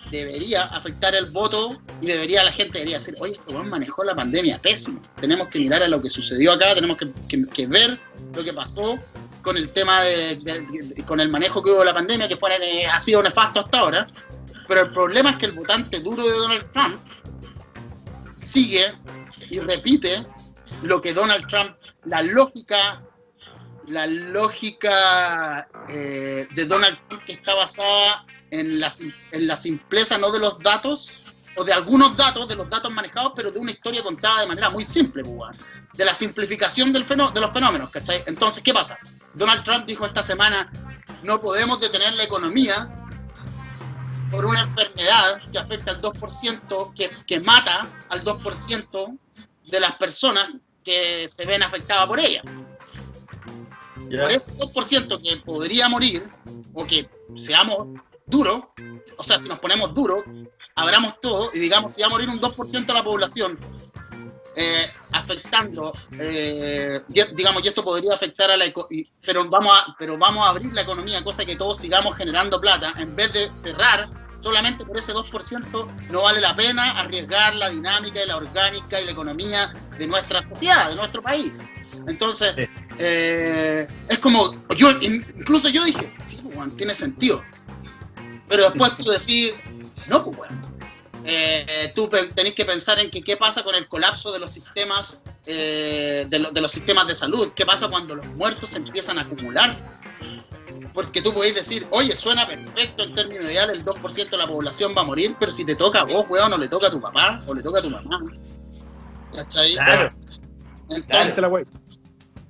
D: debería afectar el voto y debería la gente debería decir, oye, este weón manejó la pandemia pésimo. Tenemos que mirar a lo que sucedió acá, tenemos que- que ver lo que pasó con el tema de, de- de- con el manejo que hubo de la pandemia, que fuera, eh, ha sido nefasto hasta ahora. Pero el problema es que el votante duro de Donald Trump sigue y repite lo que Donald Trump, la lógica, la lógica eh, de Donald Trump que está basada en la, en la simpleza no de los datos, o de algunos datos, de los datos manejados, pero de una historia contada de manera muy simple, pues, de la simplificación del fenó- de los fenómenos, ¿cachai? Entonces, ¿qué pasa? Donald Trump dijo esta semana, no podemos detener la economía por una enfermedad que afecta al 2%, que, que mata al 2% de las personas que se ven afectadas por ella. Por ese 2% que podría morir, o que seamos duros, o sea, si nos ponemos duros, abramos todo y digamos, si va a morir un 2% de la población eh, afectando, eh, digamos, y esto podría afectar a la eco- y- pero vamos a, pero vamos a abrir la economía, cosa que todos sigamos generando plata, en vez de cerrar solamente por ese 2%, no vale la pena arriesgar la dinámica y la orgánica y la economía de nuestra sociedad, de nuestro país. Entonces, eh, es como, yo, incluso yo dije, sí, weón, tiene sentido. Pero después tú decís, no, pues bueno. Eh, tú tenés que pensar en que qué pasa con el colapso de los sistemas eh, de, lo- de los sistemas de salud, qué pasa cuando los muertos se empiezan a acumular. Porque tú podéis decir, oye, suena perfecto en términos ideales, el 2% de la población va a morir, pero si te toca a vos, weón, o le toca a tu papá, o le toca a tu mamá. ¿Cachai?
B: Claro.
D: Entonces,
C: wey.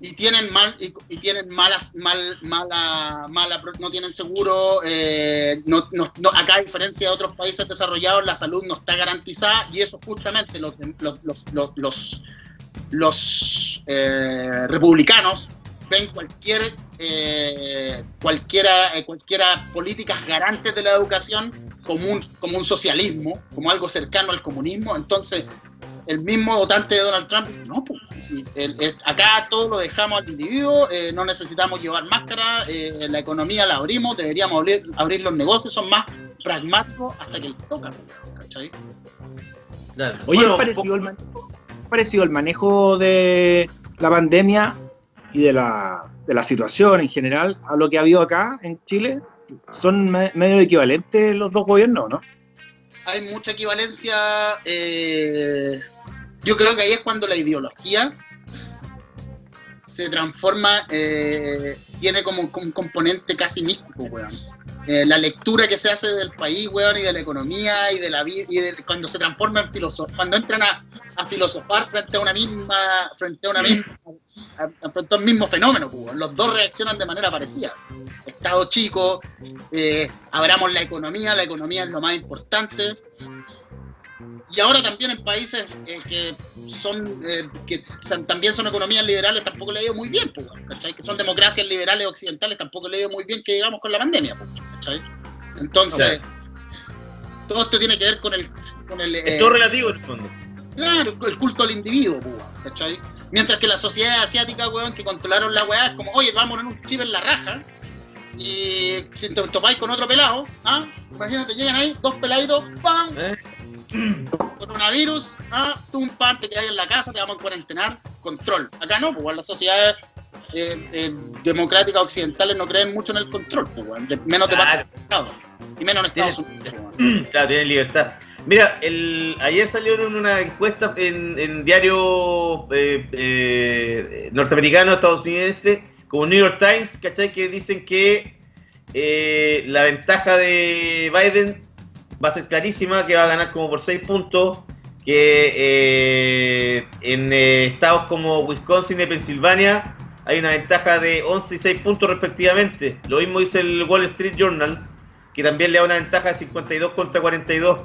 D: Y tienen mal y, tienen malas mal mala mala no tienen seguro eh, no, no- no- acá a diferencia de otros países desarrollados la salud no está garantizada y eso justamente los los los los, los, los, eh, republicanos ven cualquier eh, cualquiera eh, cualquiera políticas garantes de la educación como un como un socialismo como algo cercano al comunismo. Entonces el mismo votante de Donald Trump dice, no, pues, si el- el- acá todo lo dejamos al individuo, eh, no necesitamos llevar máscara, eh, la economía la abrimos, deberíamos abrir, abrir los negocios, son más pragmáticos hasta que toca, ¿cachai?
B: Claro.
C: Oye,
B: Bueno,
C: ¿es parecido, el manejo, es parecido el manejo de la pandemia y de la, de la situación en general a lo que ha habido acá en Chile? ¿Son me- medio equivalentes los dos gobiernos, no?
D: Hay mucha equivalencia, eh, yo creo que ahí es cuando la ideología se transforma, eh, tiene como, un componente casi místico, weón. Eh, la lectura que se hace del país, weón, y de la economía y de la vida, y de, cuando se transforma en filosofía, cuando entran a, a filosofar frente a una misma, frente a una misma, frente a un mismo fenómeno, pues, weón. los dos reaccionan de manera parecida. Estado chico, eh, abramos la economía, la economía es lo más importante. Y ahora también en países eh, que son eh, que son- también son economías liberales tampoco le ha ido muy bien, pues, ¿cachai? Que son democracias liberales occidentales tampoco le ha ido muy bien que digamos con la pandemia, pues, ¿cachai? Entonces, todo esto tiene que ver con el con el
B: Es
D: eh,
B: todo relativo en el fondo.
D: Claro, el culto al individuo, pues, ¿cachai? Mientras que la sociedad asiática, weón, que controlaron la weá, es como, oye, vamos a poner un chip en la raja. Y si te topáis con otro pelado, ¿ah? Imagínate, llegan ahí, dos peladitos, ¡pam!
B: ¿Eh?
D: Coronavirus, ¿ah? Tú un pan, te quedas en la casa, te vamos a cuarentenar, control. Acá no, pues, las sociedades eh, eh, democráticas occidentales no creen mucho en el control, pues, de- menos de
B: Claro.
D: parte del Estado. Y menos en Estados Unidos, weón.
B: Claro, tienen libertad. Mira, el, ayer salieron una encuesta en, en diario eh, eh, norteamericano, estadounidense, como New York Times, ¿cachai? Que dicen que eh, la ventaja de Biden va a ser clarísima, que va a ganar como por 6 puntos, que eh, en eh, estados como Wisconsin y Pensilvania hay una ventaja de 11 y 6 puntos respectivamente. Lo mismo dice el Wall Street Journal, que también le da una ventaja de 52 contra 42.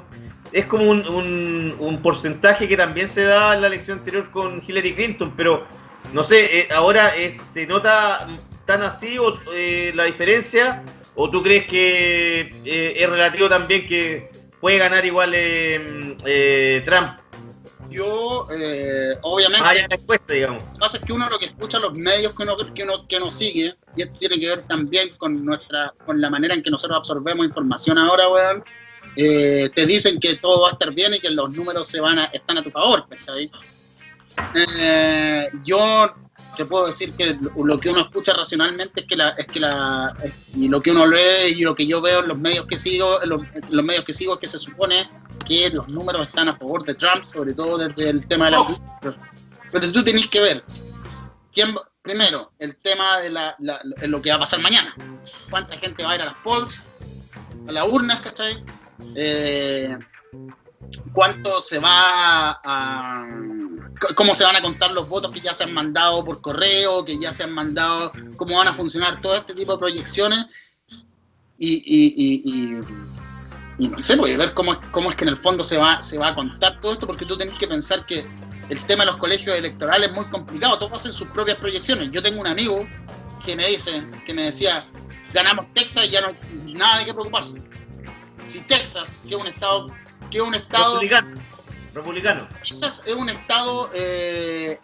B: Es como un, un- un porcentaje que también se da en la elección anterior con Hillary Clinton, pero no sé, eh, ahora eh, se nota tan así o, la diferencia, o tú crees que eh, es relativo también que puede ganar igual eh, eh, Trump,
D: Yo, eh, obviamente,
B: la encuesta, digamos.
D: Lo que pasa es que uno lo que escucha los medios que uno, que uno, que uno sigue, y esto tiene que ver también con nuestra, con la manera en que nosotros absorbemos información ahora, weón, te dicen que todo va a estar bien y que los números se van a, están a tu favor, ¿cachai? Eh, yo te puedo decir que lo, que uno escucha racionalmente es que la, es que la, y lo que uno lee y lo que yo veo en los medios que sigo, en los, en los medios que sigo es que se supone que los números están a favor de Trump, sobre todo desde el tema de la pero tú tenés que ver quién primero el tema de la, la- lo que va a pasar mañana. Cuánta gente va a ir a las polls a las urnas ¿cachai? Eh, cuánto se va a cómo se van a contar los votos que ya se han mandado por correo que ya se han mandado cómo van a funcionar todo este tipo de proyecciones y, no sé, voy a ver cómo, cómo es que en el fondo se va, se va a contar todo esto, porque tú tenés que pensar que el tema de los colegios electorales es muy complicado, todos hacen sus propias proyecciones. Yo tengo un amigo que me dice, que me decía, ganamos Texas y ya no hay nada de qué preocuparse. Si Texas, que es un estado, que es un estado
B: Republicano. Republicano.
D: Texas es un estado, eh,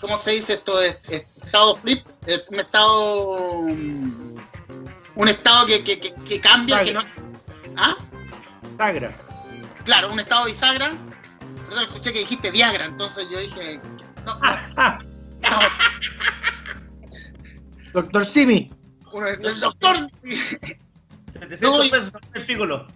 D: ¿cómo se dice esto? estado flip, es un estado, mm, un estado que, que, que, que cambia, que no, ¿ah?
C: Sagra.
D: Claro, un estado bisagra. Perdón, escuché que dijiste Viagra, entonces yo dije, no, no, no,
C: Doctor Simi.
D: uno- el doctor.
B: 700 pesos el pícolo.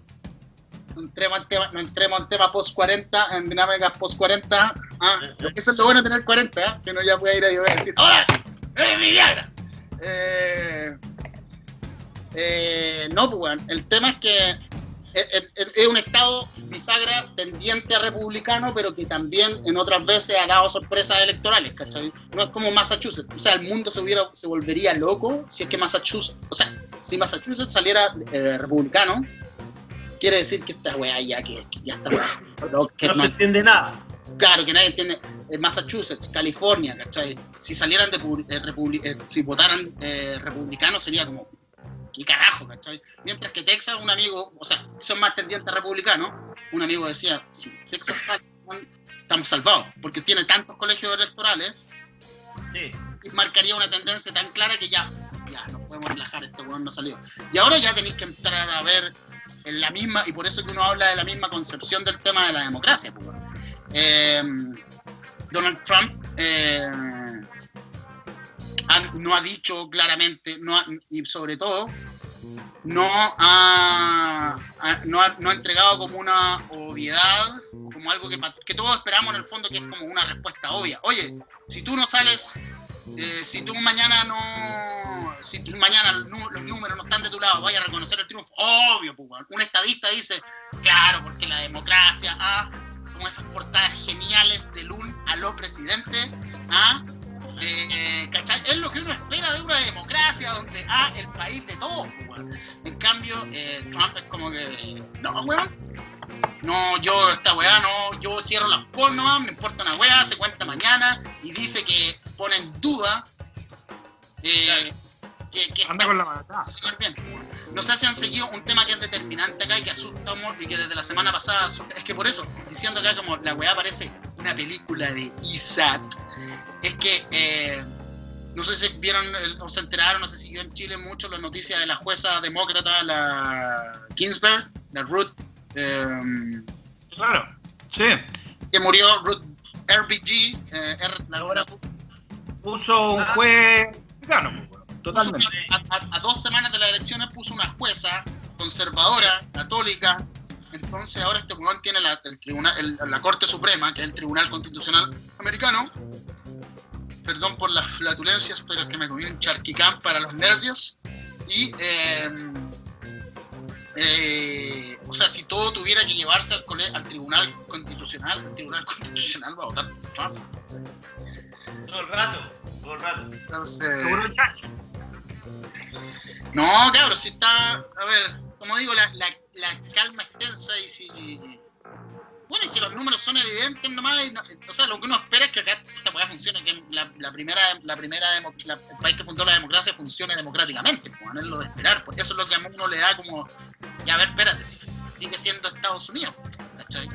D: No entremos en tema, no entremos en tema post 40, en dinámicas post 40. Ah, eso es lo bueno de tener 40, ¿eh? que uno ya puede ir ahí y voy a decir, ¡Hola! ¡Es mi Viagra! Eh, eh, no, pues bueno, el tema es que es, es- es un estado bisagra tendiente a republicano, pero que también en otras veces ha dado sorpresas electorales, ¿cachai? No es como Massachusetts, o sea, el mundo se, hubiera, se volvería loco si es que Massachusetts, o sea, si Massachusetts saliera eh, republicano, quiere decir que esta weá ya, que, que ya está ¿no? que
B: No se entiende nada.
D: Claro, que nadie entiende. eh, Massachusetts, California, ¿cachai? Si salieran de eh, eh, si votaran eh, republicanos sería como, ¿qué carajo, cachai? Mientras que Texas, un amigo, o sea, son más tendientes republicanos, un amigo decía, si Texas sale, estamos salvados, porque tiene tantos colegios electorales,
B: Sí.
D: y marcaría una tendencia tan clara que ya, ya, nos podemos relajar, este weón no salió. Y ahora ya tenéis que entrar a ver en la misma, y por eso que uno habla de la misma concepción del tema de la democracia. pues. Eh, Donald Trump eh, no ha dicho claramente, no y sobre todo, no ha, no, ha, no entregado como una obviedad, como algo que, que todos esperamos en el fondo, que es como una respuesta obvia. Oye, si tú no sales, eh, si tú mañana no, si tú mañana los números no están de tu lado, vaya a reconocer el triunfo, obvio, pues, un estadista dice, claro, porque la democracia, ah, como esas portadas geniales de Lun a los presidentes, ah, eh, ¿cachai? Es lo que uno espera de una democracia donde, ah, el país de todos, pues. En cambio, eh, Trump es como que, no, weón, no, yo esta weá no, yo cierro las nomás, me importa una weá, se cuenta mañana y dice que pone en duda eh, que, que
C: Anda con la
D: bien. No sé si han seguido un tema que es determinante acá y que asusta y que desde la semana pasada asusta. Es que por eso, diciendo acá como la weá parece una película de ISAT, es que eh, no sé si vieron o se enteraron, no sé si siguió en Chile mucho la noticia de la jueza demócrata, la Ginsburg, la Ruth, eh,
C: Claro. Sí.
D: que murió, Ruth RBG, eh, R- la-
B: Ahora,
C: Puso un
B: Ah.
C: juez mexicano, pues, Totalmente.
D: a, a- a dos semanas de las elecciones puso una jueza conservadora, católica. Entonces ahora este weón tiene la, el tribunal, el- la Corte Suprema, que es el Tribunal Constitucional Americano. Perdón por las flatulencias, pero es que me comí un charquicán para los nervios. Y, eh, eh, o sea, si todo tuviera que llevarse al, cole- al Tribunal Constitucional, el Tribunal Constitucional va a votar por Trump.
B: todo el rato, todo el rato.
D: Entonces. No, cabrón, si está. A ver, como digo, la, la, la calma es tensa y si. Bueno, y si los números son evidentes nomás, y no- o sea, lo que uno espera es que acá esta weá funcione, que la, la primera, la primera la- el país que fundó la democracia funcione democráticamente, pues, es lo de esperar, porque eso es lo que a uno le da como, ya a ver, espérate, si- sigue siendo Estados Unidos, ¿cachai?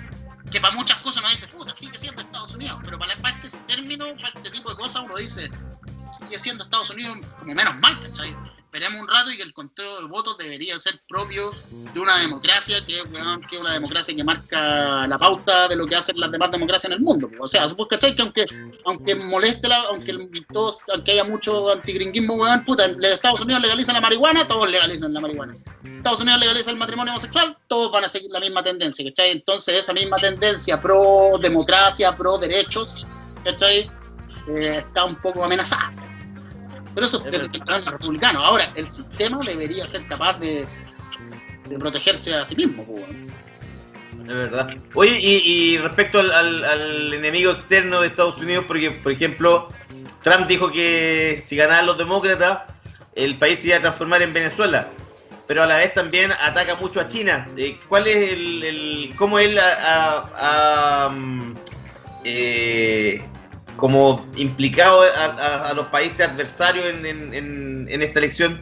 D: Que para muchas cosas uno dice, puta, sigue siendo Estados Unidos, pero para, este término, para este tipo de cosas, uno dice, sigue siendo Estados Unidos como menos mal, ¿cachai? Esperemos un rato y que el conteo de votos debería ser propio de una democracia que, weón, que es una democracia que marca la pauta de lo que hacen las demás democracias en el mundo. O sea, supongo. Que aunque, aunque moleste, la, aunque, el- todos, aunque haya mucho antigringuismo, weón, puta, en Estados Unidos legalizan la marihuana, todos legalizan la marihuana. Estados Unidos legaliza el matrimonio homosexual, todos van a seguir la misma tendencia, ¿cachai? Entonces esa misma tendencia pro democracia, pro derechos, ¿cachai? Eh, está un poco amenazada. Pero eso es el republicano. Ahora, el sistema debería ser capaz de, de protegerse a sí mismo, pues, weón.
B: Es verdad. Oye, y, y respecto al, al- al enemigo externo de Estados Unidos, porque, por ejemplo, Trump dijo que si ganaban los demócratas, el país se iba a transformar en Venezuela. Pero a la vez también ataca mucho a China. Eh, ¿Cuál es el, el- cómo él eh, como implicado a, a- a los países adversarios en, en- en- en esta elección?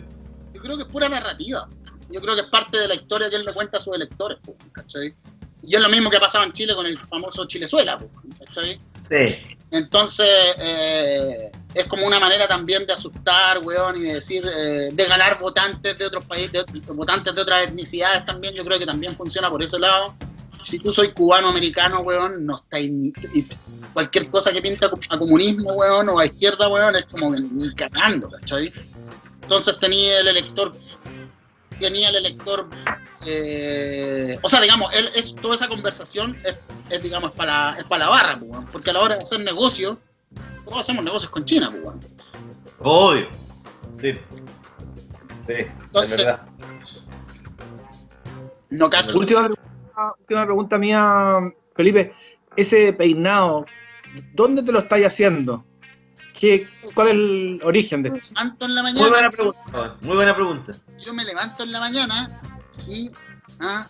D: Yo creo que es pura narrativa. Yo creo que es parte de la historia que él le cuenta a sus electores, ¿cachai? Y es lo mismo que ha pasado en Chile con el famoso Chilezuela, ¿cachai?
B: Sí.
D: Entonces, eh, es como una manera también de asustar, weón, y de decir, eh, de ganar votantes de otros países, de ot- votantes de otras etnicidades también, yo creo que también funciona por ese lado. Si tú soy cubano-americano, weón, no estáis ni... y cualquier cosa que pinta a comunismo, weón, o a izquierda, weón, es como que ni cagando, ¿cachai? Entonces tenía el elector, tenía el elector, eh, o sea, digamos, él, es, toda esa conversación es, es, digamos, para, es para la barra, weón, porque a la hora de hacer negocios, todos hacemos negocios con China, weón.
B: Obvio. Sí. Sí,
D: Entonces-
B: es verdad.
D: No cacho.
C: Última pregunta, última pregunta mía, Felipe. Ese peinado, ¿dónde te lo estáis haciendo? ¿Qué, ¿Cuál es el origen de esto?
D: levanto en la
B: Muy
D: mañana,
B: buena pregunta, weón. Muy buena pregunta.
D: yo me levanto en la mañana y ah,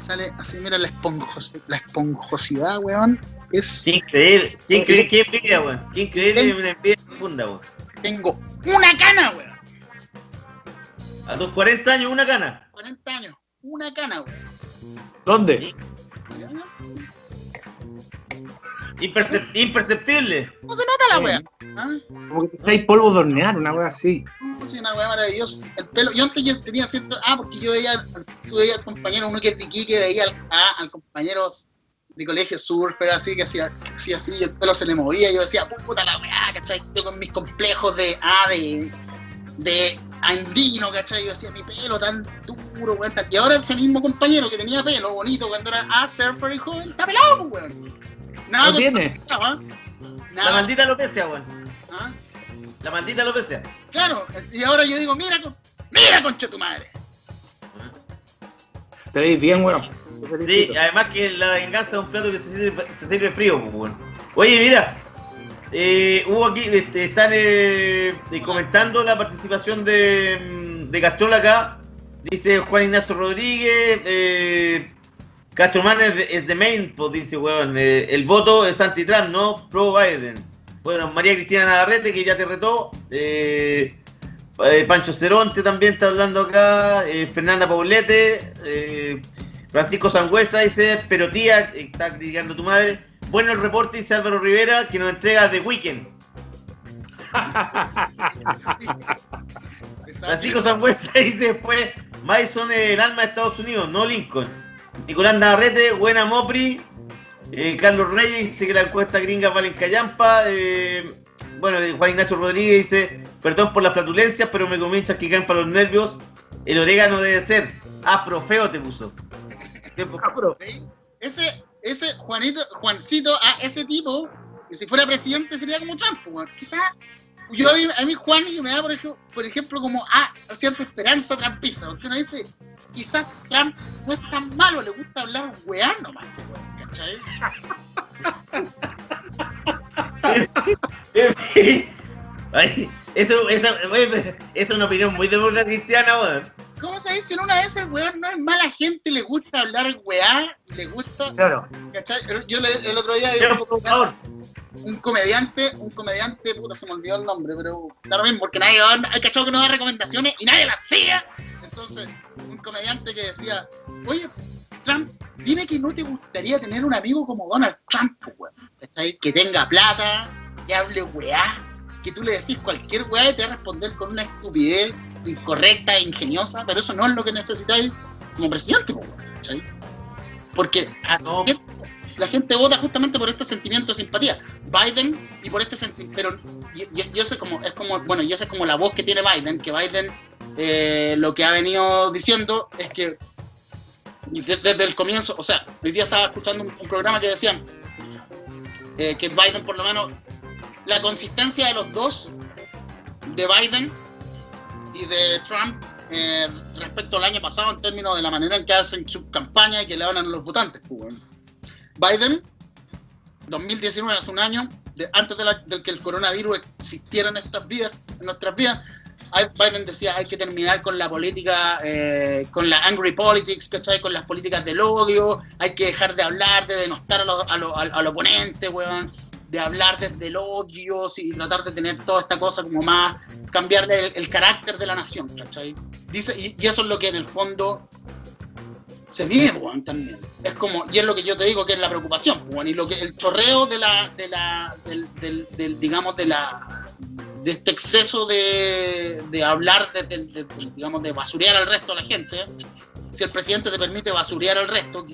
D: sale así, mira la, esponjos, la esponjosidad, weón. Es,
B: increíble. Qué increíble. Qué envidia, weón. Qué increíble. Una envidia profunda, weón.
D: tengo una cana, weón.
B: A tus 40 años, una cana.
D: 40 años, una cana, weón.
C: ¿Dónde?
B: Impercep- imperceptible.
D: ¿Cómo se nota la weón? ¿Ah?
C: Como que te echáis polvo de hornear, una wea así.
D: No, sí, una weá maravillosa. El pelo, yo antes yo tenía cierto. Ah, porque yo veía, yo veía al compañero, uno que es de Iquique, veía al, ah, al compañero de colegio surfer, así, que hacía, que hacía así, y el pelo se le movía. y Yo decía, puta la weá, ¿cachai? Yo con mis complejos de, ah, de, de andino, ¿cachai? Yo decía, mi pelo tan duro, weón. Y ahora ese mismo compañero que tenía pelo bonito cuando era, ah, surfer y joven, está pelado, pues, weón. Nada
C: ¿No
D: con-
C: tiene?
D: ¿ah?
B: La maldita alopecia, weón.
D: ¿ah?
B: La maldita alopecia.
D: Claro, y ahora yo digo, mira, con- mira, concha tu madre.
C: Te veis bien, weón.
B: Sí, además que la venganza es un plato que se sirve, se sirve frío, pues, weón. Oye, mira, eh, hubo aquí, este, están eh, eh, comentando la participación de, mm, de Castrol acá. Dice Juan Ignacio Rodríguez, eh, Castromán es de, es pues dice, weón. eh, el voto es anti-Trump, no pro-Biden. Bueno, María Cristina Navarrete, que ya te retó. eh, Pancho Ceronte también está hablando acá. Fernanda Paulete. Francisco Sangüesa dice, pero tía, está criticando tu madre. Bueno el reporte, dice Álvaro Rivera, que nos entrega The Weekend. Francisco Sangüesa dice después, Madison es el alma de Estados Unidos, no Lincoln. Nicolás Navarrete, buena Mopri. Eh, Carlos Reyes dice que la encuesta gringa vale en callampa. Eh, bueno, eh, Juan Ignacio Rodríguez dice, perdón por la flatulencia, pero me comienzan que caen para los nervios. El orégano debe ser. Afrofeo te puso.
D: ¿Sí? Ese, ese Juanito, Juancito, ah, ese tipo, que si fuera presidente sería como Trump, weón. Quizás, yo a mí, a mí Juan me da, por ejemplo, por ejemplo, como ah, cierta esperanza trampista, porque uno dice, quizás Trump no es tan malo, le gusta hablar weá nomás, ¿cachai?
B: Eso, es una opinión muy demócrata cristiana, weón.
D: ¿Cómo se dice? En una vez el weón no es mala gente, le gusta hablar weá, le gusta,
C: Claro.
D: ¿cachai? Yo le- el otro día vi
B: Pero, por favor,
D: un comediante, un comediante, puta, se me olvidó el nombre, pero da lo mismo, porque nadie, hay cachado que no da recomendaciones y nadie las sigue. Entonces, un comediante que decía, oye, Trump, dime que no te gustaría tener un amigo como Donald Trump, weón. Que tenga plata, que hable weá, que tú le decís cualquier weá y te va a responder con una estupidez incorrecta e ingeniosa, pero eso no es lo que necesitáis como presidente. Porque
B: ah, no,
D: la gente vota justamente por este sentimiento de simpatía. Biden y por este sentimiento, pero y, y- y ese es como, es como, bueno, y esa es como la voz que tiene Biden, que Biden eh, lo que ha venido diciendo es que desde el comienzo, o sea, hoy día estaba escuchando un, un programa que decían eh, que Biden por lo menos, la consistencia de los dos, de Biden y de Trump, eh, respecto al año pasado en términos de la manera en que hacen su campaña y que le hablan a los votantes. pues. Biden, 2019, hace un año, de- antes de, la- de que el coronavirus existiera en estas vidas, en nuestras vidas, Biden decía hay que terminar con la política, eh, con la angry politics, ¿cachai? Con las políticas del odio, hay que dejar de hablar, de denostar a a al, al oponente, weón, de hablar desde el odio y tratar de tener toda esta cosa como más, cambiarle el, el carácter de la nación, ¿cachai? Dice, y, y eso es lo que en el fondo se mide, weón, también. Es como, y es lo que yo te digo que es la preocupación, weón, y lo que el chorreo de la, de la, del, del- del, digamos, de la, de este exceso de, de hablar, de, de- digamos, de basurear al resto de la gente. Si el presidente te permite basurear al resto,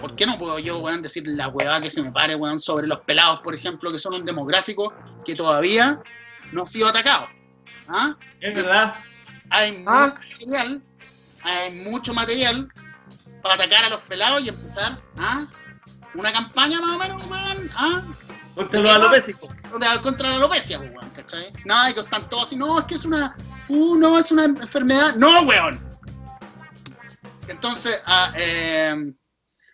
D: ¿por qué no puedo yo, weón, decir la huevada que se me pare, weón, sobre los pelados, por ejemplo, que son un demográfico que todavía no ha sido atacado? ¿Ah?
B: Es verdad.
D: hay
C: Ah.
D: mucho material, hay mucho material para atacar a los pelados y empezar ¿ah? una campaña más o menos, weón, ¿ah?
B: Contra los alopésicos.
D: de- contra la alopecia, pues, weón, ¿cachai? Nada, de que están todos así, no, es que es una, uh, no, es una enfermedad, no, weón. Entonces, ah, eh,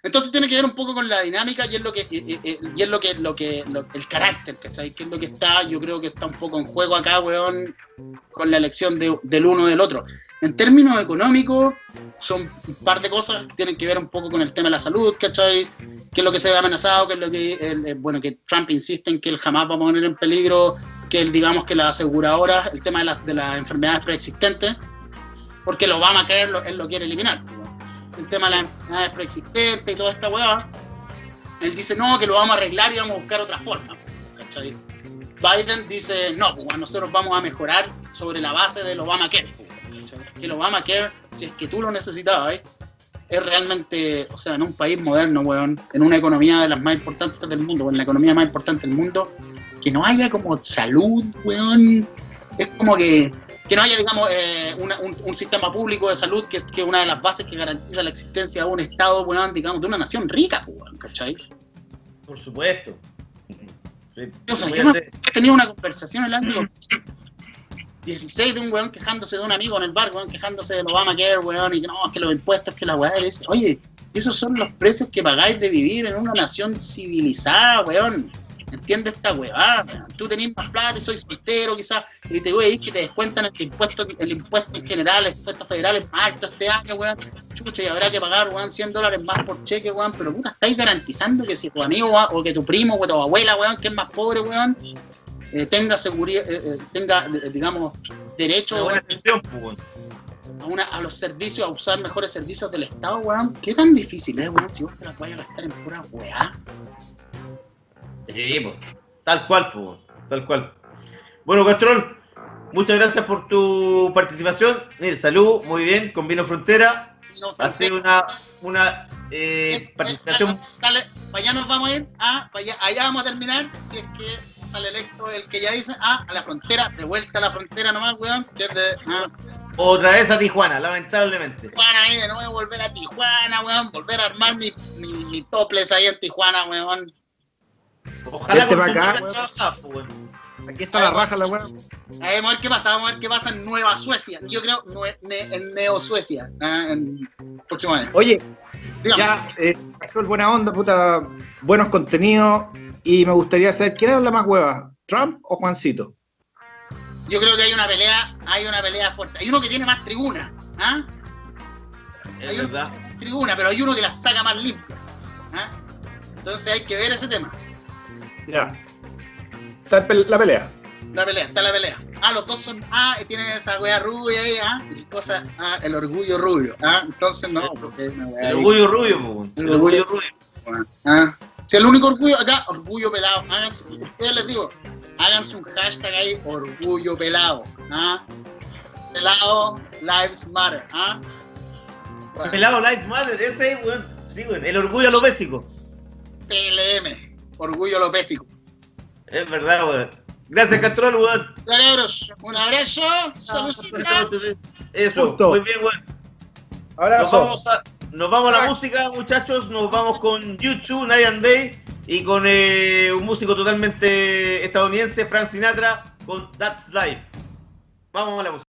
D: entonces tiene que ver un poco con la dinámica y es lo que, y, y- y- y es lo que, lo que, lo- el carácter, ¿cachai? Que es lo que está, yo creo que está un poco en juego acá, weón, con la elección de- del uno del otro. En términos económicos, son un par de cosas que tienen que ver un poco con el tema de la salud, ¿cachai? qué es lo que se ve amenazado, qué es lo que, el- eh, bueno, que Trump insiste en que él jamás va a poner en peligro, que él, digamos que las aseguradoras, el tema de, las- de las enfermedades preexistentes, porque el Obamacare lo, él lo quiere eliminar. El tema de las enfermedades preexistentes y toda esta weá, él dice no, que lo vamos a arreglar y vamos a buscar otra forma. ¿cachai? Biden dice no, pues nosotros vamos a mejorar sobre la base del Obamacare. ¿cachai? Que el Obamacare, si es que tú lo necesitabas, es realmente, o sea, en un país moderno, weón, en una economía de las más importantes del mundo, o en la economía más importante del mundo, que no haya como salud, weón, es como que, que no haya, digamos, eh, una- un, un sistema público de salud que es que es una de las bases que garantiza la existencia de un Estado, weón, digamos, de una nación rica, pues, weón, ¿cachai?
B: Por supuesto. Sí.
D: O sea, yo he tenido una conversación en el año 16 de un weón quejándose de un amigo en el bar, weón, quejándose del Obamacare, weón, y que no, es que los impuestos, que la weá, oye, esos son los precios que pagáis de vivir en una nación civilizada, weón. ¿Entiendes esta weá? weón? Tú tenés más plata y soy soltero, quizás, y te voy a decir que te descuentan el impuesto, el impuesto en general, el impuesto federal es más alto este año, weón. Chucha, y habrá que pagar, weón, 100 dólares más por cheque, weón, pero puta, estáis garantizando que si tu amigo weón, o que tu primo o tu abuela, weón, que es más pobre, weón, eh, tenga seguridad, eh, eh, tenga, digamos, derecho weón,
B: atención, pues, weón.
D: a, una, a los servicios, a usar mejores servicios del Estado, weón. ¿Qué tan difícil es, weón, si vos te las vayas a gastar en pura weá?
B: Sí, pues. Tal cual, pues, tal cual. Bueno, Castrol, muchas gracias por tu participación. Mire, salud, muy bien, con Vino Frontera.
D: No,
B: una, una eh, participación.
D: Sale, para allá nos vamos a ir, ah, para allá, allá vamos a terminar, si es que sale electo el que ya dice, ah, a la frontera, de vuelta a la frontera nomás, weón, que es de, ah,
B: Otra vez a Tijuana, lamentablemente.
D: Tijuana ahí, de nuevo volver a Tijuana, weón, volver a armar mi, mi, mi toples ahí en Tijuana, weón.
B: Ojalá
C: Este
B: tu
C: acá,
B: trabajar, pues.
C: Aquí está la raja, la weá.
D: Vamos a ver qué pasa, vamos a ver qué pasa en Nueva Suecia. Yo creo nue- ne- en Neo Suecia, ah, en próximo año.
C: Oye,
D: Dígame.
C: ya, eh, buena onda, puta, buenos contenidos. Y me gustaría saber, ¿quién habla más hueva? ¿Trump o Juancito?
D: Yo creo que hay una pelea, hay una pelea fuerte. Hay uno que tiene más tribuna, ¿ah?
B: Es
D: Hay uno que
B: verdad.
D: tiene más tribuna, pero hay uno que la saca más limpia. ¿ah? Entonces hay que ver ese tema.
C: Ya. Está la pelea.
D: La pelea, está la pelea. Ah, los dos son, ah, tienen esa wea rubia ahí, ah, y cosa, ah, el orgullo rubio, ah, entonces no, porque es una wea
B: El orgullo rubio.
D: El
B: El orgullo
D: orgullo-
B: rubio.
D: Ah. Si el único orgullo acá, orgullo pelado. Háganse, ustedes les digo, háganse un hashtag ahí, orgullo pelado. ¿ah? Pelado Lives Matter. ¿ah? Bueno,
B: Pelado Light Matter, ese, weón. Sí, weón. El orgullo alopésico.
D: PLM, orgullo lopésico.
B: Es verdad, weón. Gracias, Castrol, weón.
D: Ya cabros, un abrazo, saludcita.
B: Eso,
C: Justo.
B: muy bien, weón. Nos
C: Abrazo.
B: vamos a, nos vamos a la música, muchachos. Nos vamos con YouTube, Night and Day. Y con eh, un músico totalmente estadounidense, Frank Sinatra, con That's Life. Vamos a la música.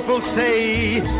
E: People say.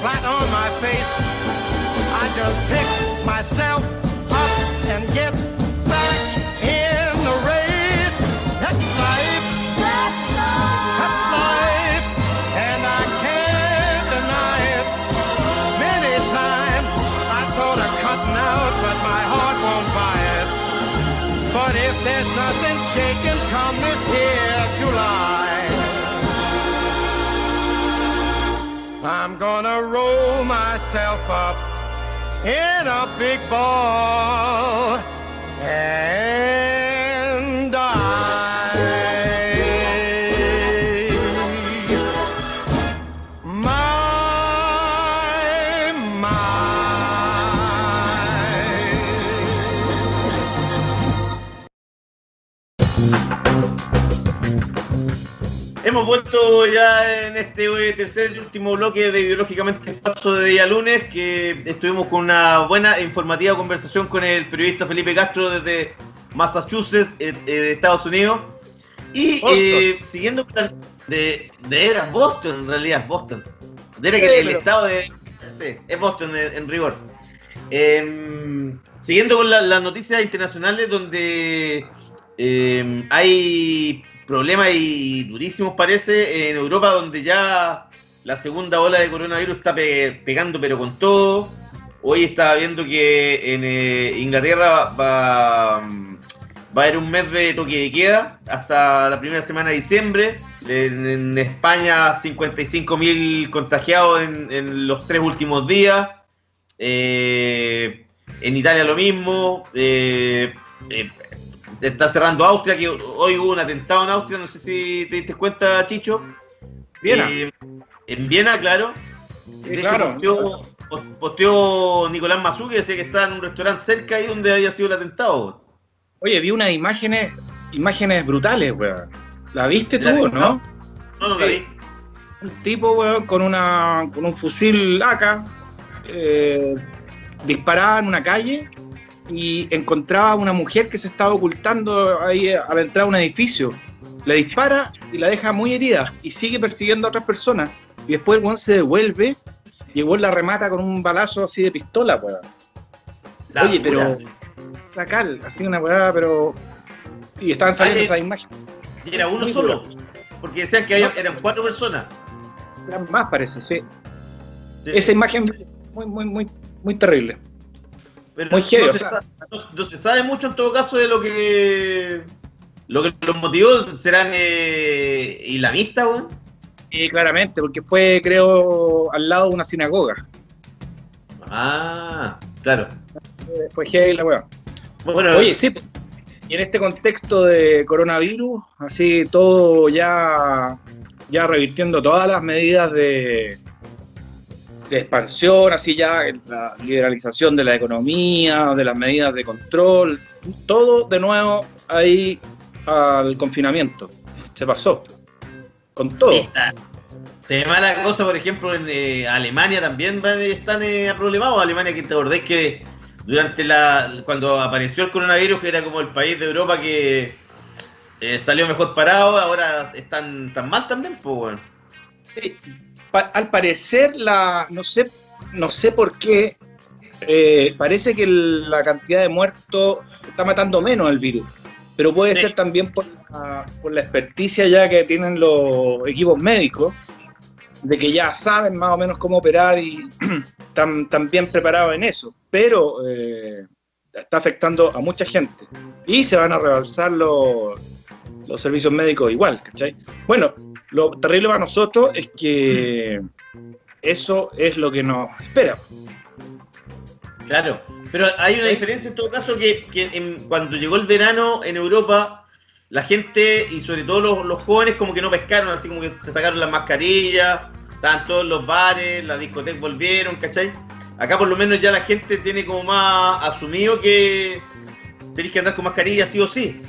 E: flat on my face, I just pick myself up and get gonna roll myself up in a big ball. And
B: Hemos vuelto ya en este eh, tercer y último bloque de Ideológicamente Falso de día lunes, que estuvimos con una buena e informativa conversación con el periodista Felipe Castro desde Massachusetts, eh, eh, de Estados Unidos. Y eh, siguiendo de, de era Boston, en realidad, Boston. De era que
C: Sí,
B: el
C: pero-
B: estado de... Sí, es Boston en, en rigor. Em, siguiendo con la- las noticias internacionales donde em, hay problemas y durísimos parece en Europa donde ya la segunda ola de coronavirus está pe- pegando pero con todo. Hoy estaba viendo que en eh, Inglaterra va, a haber un mes de toque de queda hasta la primera semana de diciembre. En, en España 55.000 contagiados en, en los tres últimos días. Eh, en Italia lo mismo. Eh, está cerrando Austria, que hoy hubo un atentado en Austria, no sé si te diste cuenta, Chicho.
C: Viena.
B: Eh, en Viena, claro.
C: Sí,
B: de hecho,
C: claro.
B: posteó, pos- posteó Nicolás Mazú que decía que estaba en un restaurante cerca ahí donde había sido el atentado.
C: Oye, vi unas imágenes, imágenes brutales, weón. ¿La viste
B: ¿La
C: tú, no?
B: No, no la vi.
C: Un tipo, weón, con, una, con un fusil AK, eh, disparaba en una calle y encontraba a una mujer que se estaba ocultando ahí a la entrada de un edificio. Le dispara y la deja muy herida y sigue persiguiendo a otras personas. Y después el weón se devuelve y el weón la remata con un balazo así de pistola, weón. Oye, pero
B: locura.
C: la cal, así una weá, pero. Y estaban saliendo
B: Ah, eh,
C: esas imágenes.
B: Y era uno
C: muy
B: solo.
C: duro.
B: Porque decían que había- eran cuatro personas.
C: Eran más, parece, sí.
B: Sí.
C: Esa imagen muy, muy, muy, muy terrible.
B: Pero
C: muy heavy,
B: no,
C: o
B: se
C: sea.
B: sa- no- no se sabe mucho en todo caso de lo que lo que los motivó serán eh, islamistas, weón.
C: Y claramente, porque fue, creo, al lado de una sinagoga.
B: Ah, claro.
C: fue, fue heavy la weá.
B: Bueno,
C: Oye, sí, y en este contexto de coronavirus, así todo ya, ya revirtiendo todas las medidas de, de expansión, así ya la liberalización de la economía, de las medidas de control, todo de nuevo ahí al confinamiento. Se pasó. Con todo.
B: Sí, Se ve mala cosa, por ejemplo, en eh, Alemania también están eh, problemados. Alemania, que te acordás que durante la. cuando apareció el coronavirus, que era como el país de Europa que eh, salió mejor parado, ahora están tan mal también, pues bueno.
C: Sí, pa- al parecer, la, no, sé, no sé por qué, eh, parece que el- la cantidad de muertos está matando menos el virus, pero puede
B: Sí.
C: ser también por la, por la experticia ya que tienen los equipos médicos, de que ya saben más o menos cómo operar y están, están bien preparados en eso, pero eh, está afectando a mucha gente y se van a rebalsar los, los servicios médicos igual, ¿cachai? Bueno, lo terrible para nosotros es que eso es lo que nos espera.
B: Claro, pero hay una diferencia en todo caso que, que en- cuando llegó el verano en Europa, la gente y sobre todo los, los jóvenes como que no pescaron, así como que se sacaron las mascarillas, estaban todos los bares, las discotecas volvieron, ¿cachai? Acá por lo menos ya la gente tiene como más asumido que tenéis que andar con mascarilla sí o sí.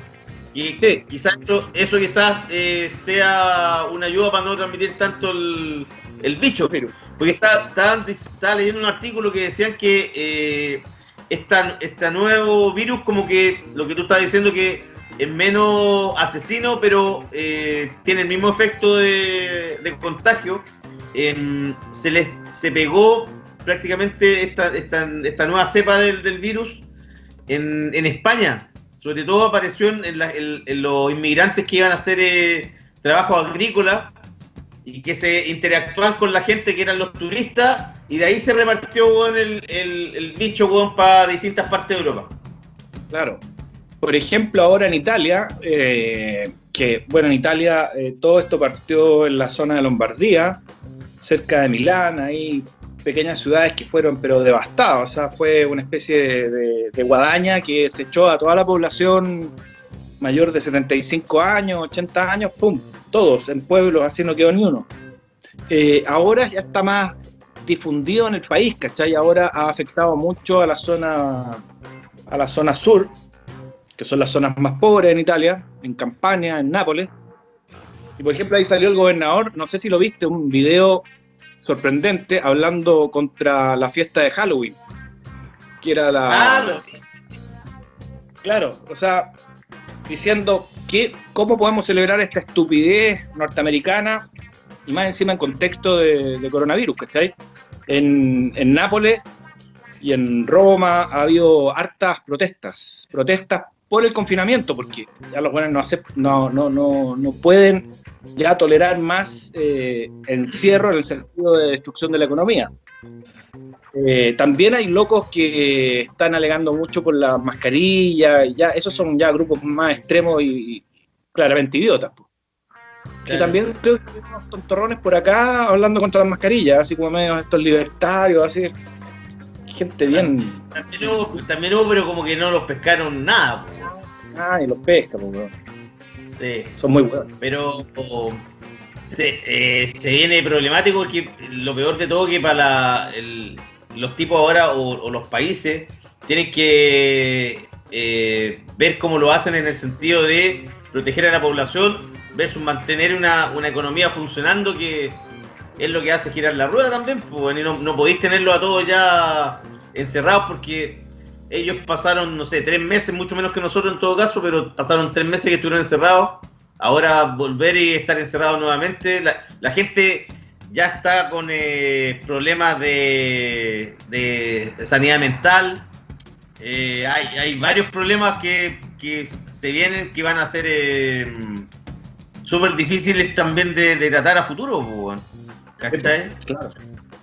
B: Y
C: Sí.
B: quizás eso, eso quizás eh, sea una ayuda para no transmitir tanto el, el bicho.
C: Virus.
B: Porque está- estaban- estaba leyendo un artículo que decían que eh, esta, este nuevo virus, como que lo que tú estás diciendo, que es menos asesino, pero eh, tiene el mismo efecto de, de contagio. Em, se les se pegó prácticamente esta, esta, esta nueva cepa del, del virus en, en España. Sobre todo apareció en, la- en- los inmigrantes que iban a hacer eh, trabajo agrícola y que se interactuaban con la gente que eran los turistas y de ahí se repartió el, el, el bicho para distintas partes de Europa.
C: Claro. Por ejemplo, ahora en Italia, eh, que bueno, en Italia eh, todo esto partió en la zona de Lombardía, cerca de Milán, ahí pequeñas ciudades que fueron pero devastadas, o sea, fue una especie de, guadaña que se echó a toda la población mayor de 75 años, 80 años, ¡pum! Todos en pueblos, así no quedó ni uno. Eh, ahora ya está más difundido en el país, ¿cachai? Ahora ha afectado mucho a la zona a la zona sur, que son las zonas más pobres en Italia, en Campania, en Nápoles. Y por ejemplo ahí salió el gobernador, no sé si lo viste, un video sorprendente hablando contra la fiesta de Halloween, que era la...
B: Ah,
C: Claro, o sea, diciendo que cómo podemos celebrar esta estupidez norteamericana y más encima en contexto de, de coronavirus, ¿cachai? En, en Nápoles y en Roma ha habido hartas protestas, protestas por el confinamiento, porque ya los buenos no, no, no, no pueden ya tolerar más eh, encierro en el sentido de destrucción de la economía. Eh, también hay locos que están alegando mucho por la mascarilla, y ya, esos son ya grupos más extremos y, y claramente idiotas. Y también creo que hay unos tontorrones por acá hablando contra las mascarillas, así como medio estos libertarios, así. Gente bien.
B: También hubo, también hubo, pero como que no los pescaron nada. po.
C: Ay, los pesca, po, weón.
B: Sí.
C: son muy buenos.
B: pero se, eh, se viene problemático porque lo peor de todo que para la- el- los tipos ahora o, o los países tienen que eh, ver cómo lo hacen en el sentido de proteger a la población versus mantener una, una economía funcionando que es lo que hace girar la rueda también pues, y no, no podéis tenerlo a todos ya encerrados porque ellos pasaron, no sé, tres meses, mucho menos que nosotros en todo caso, pero pasaron tres meses que estuvieron encerrados. Ahora volver y estar encerrados nuevamente, la, la gente ya está con eh, problemas de, de sanidad mental. Eh, hay, hay varios problemas que, que se vienen que van a ser eh, súper difíciles también de, de tratar a futuro. weón. ¿Cachai?
C: Claro.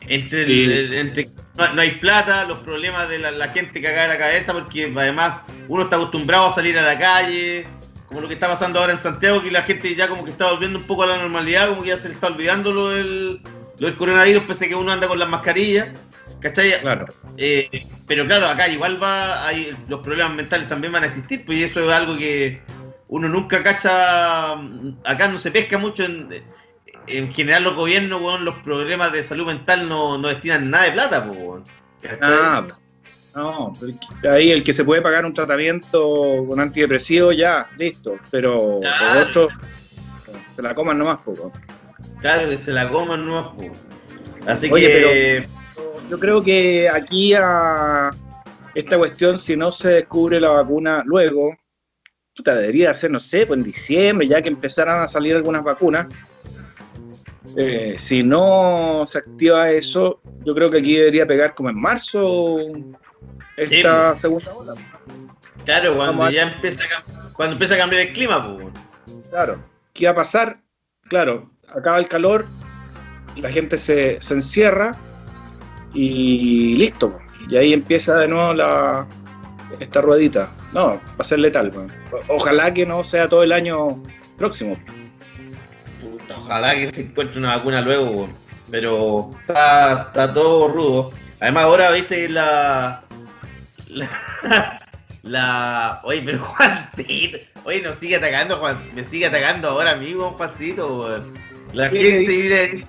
B: Entre, el- entre no, no hay plata, los problemas de la, la gente cagada de la cabeza, porque además uno está acostumbrado a salir a la calle, como lo que está pasando ahora en Santiago, que la gente ya como que está volviendo un poco a la normalidad, como que ya se le está olvidando lo del, lo del coronavirus, pese a que uno anda con las mascarillas. ¿Cachai?
C: Claro.
B: Eh, pero claro, acá igual va, hay, los problemas mentales también van a existir, pues y eso es algo que uno nunca cacha, acá no se pesca mucho en, en general los gobiernos, weón, los problemas de salud mental no, no destinan nada de plata, pues, weón.
C: Ah, no, pero ahí el que se puede pagar un tratamiento con antidepresivo, ya, listo. Pero
B: Claro.
C: otros se la coman nomás, poco.
B: Claro, que se la coman nomás, pues. Así
C: Oye,
B: que...
C: Yo creo que aquí a esta cuestión, si no se descubre la vacuna luego, puta, debería ser, no sé, pues en diciembre, ya que empezaran a salir algunas vacunas. Eh, si no se activa eso, yo creo que aquí debería pegar como en marzo esta segunda ola.
B: Claro, cuando
C: Vamos a-
B: ya empieza a, cam- cuando empieza a cambiar el clima, pues.
C: Claro. ¿Qué va a pasar? Claro, acaba el calor, la gente se, se encierra y listo. po. Y ahí empieza de nuevo la, esta ruedita. No, va a ser letal. O- Ojalá que no sea todo el año próximo.
B: Ojalá que se encuentre una vacuna luego, weón. pero está, está todo rudo. Además, ahora viste la. La. la oye, pero Juancito. Oye, nos sigue atacando, Juan. Me sigue atacando ahora amigo, Juancito, weón. La
C: ¿Qué
B: gente,
C: dice?
B: mira, dice-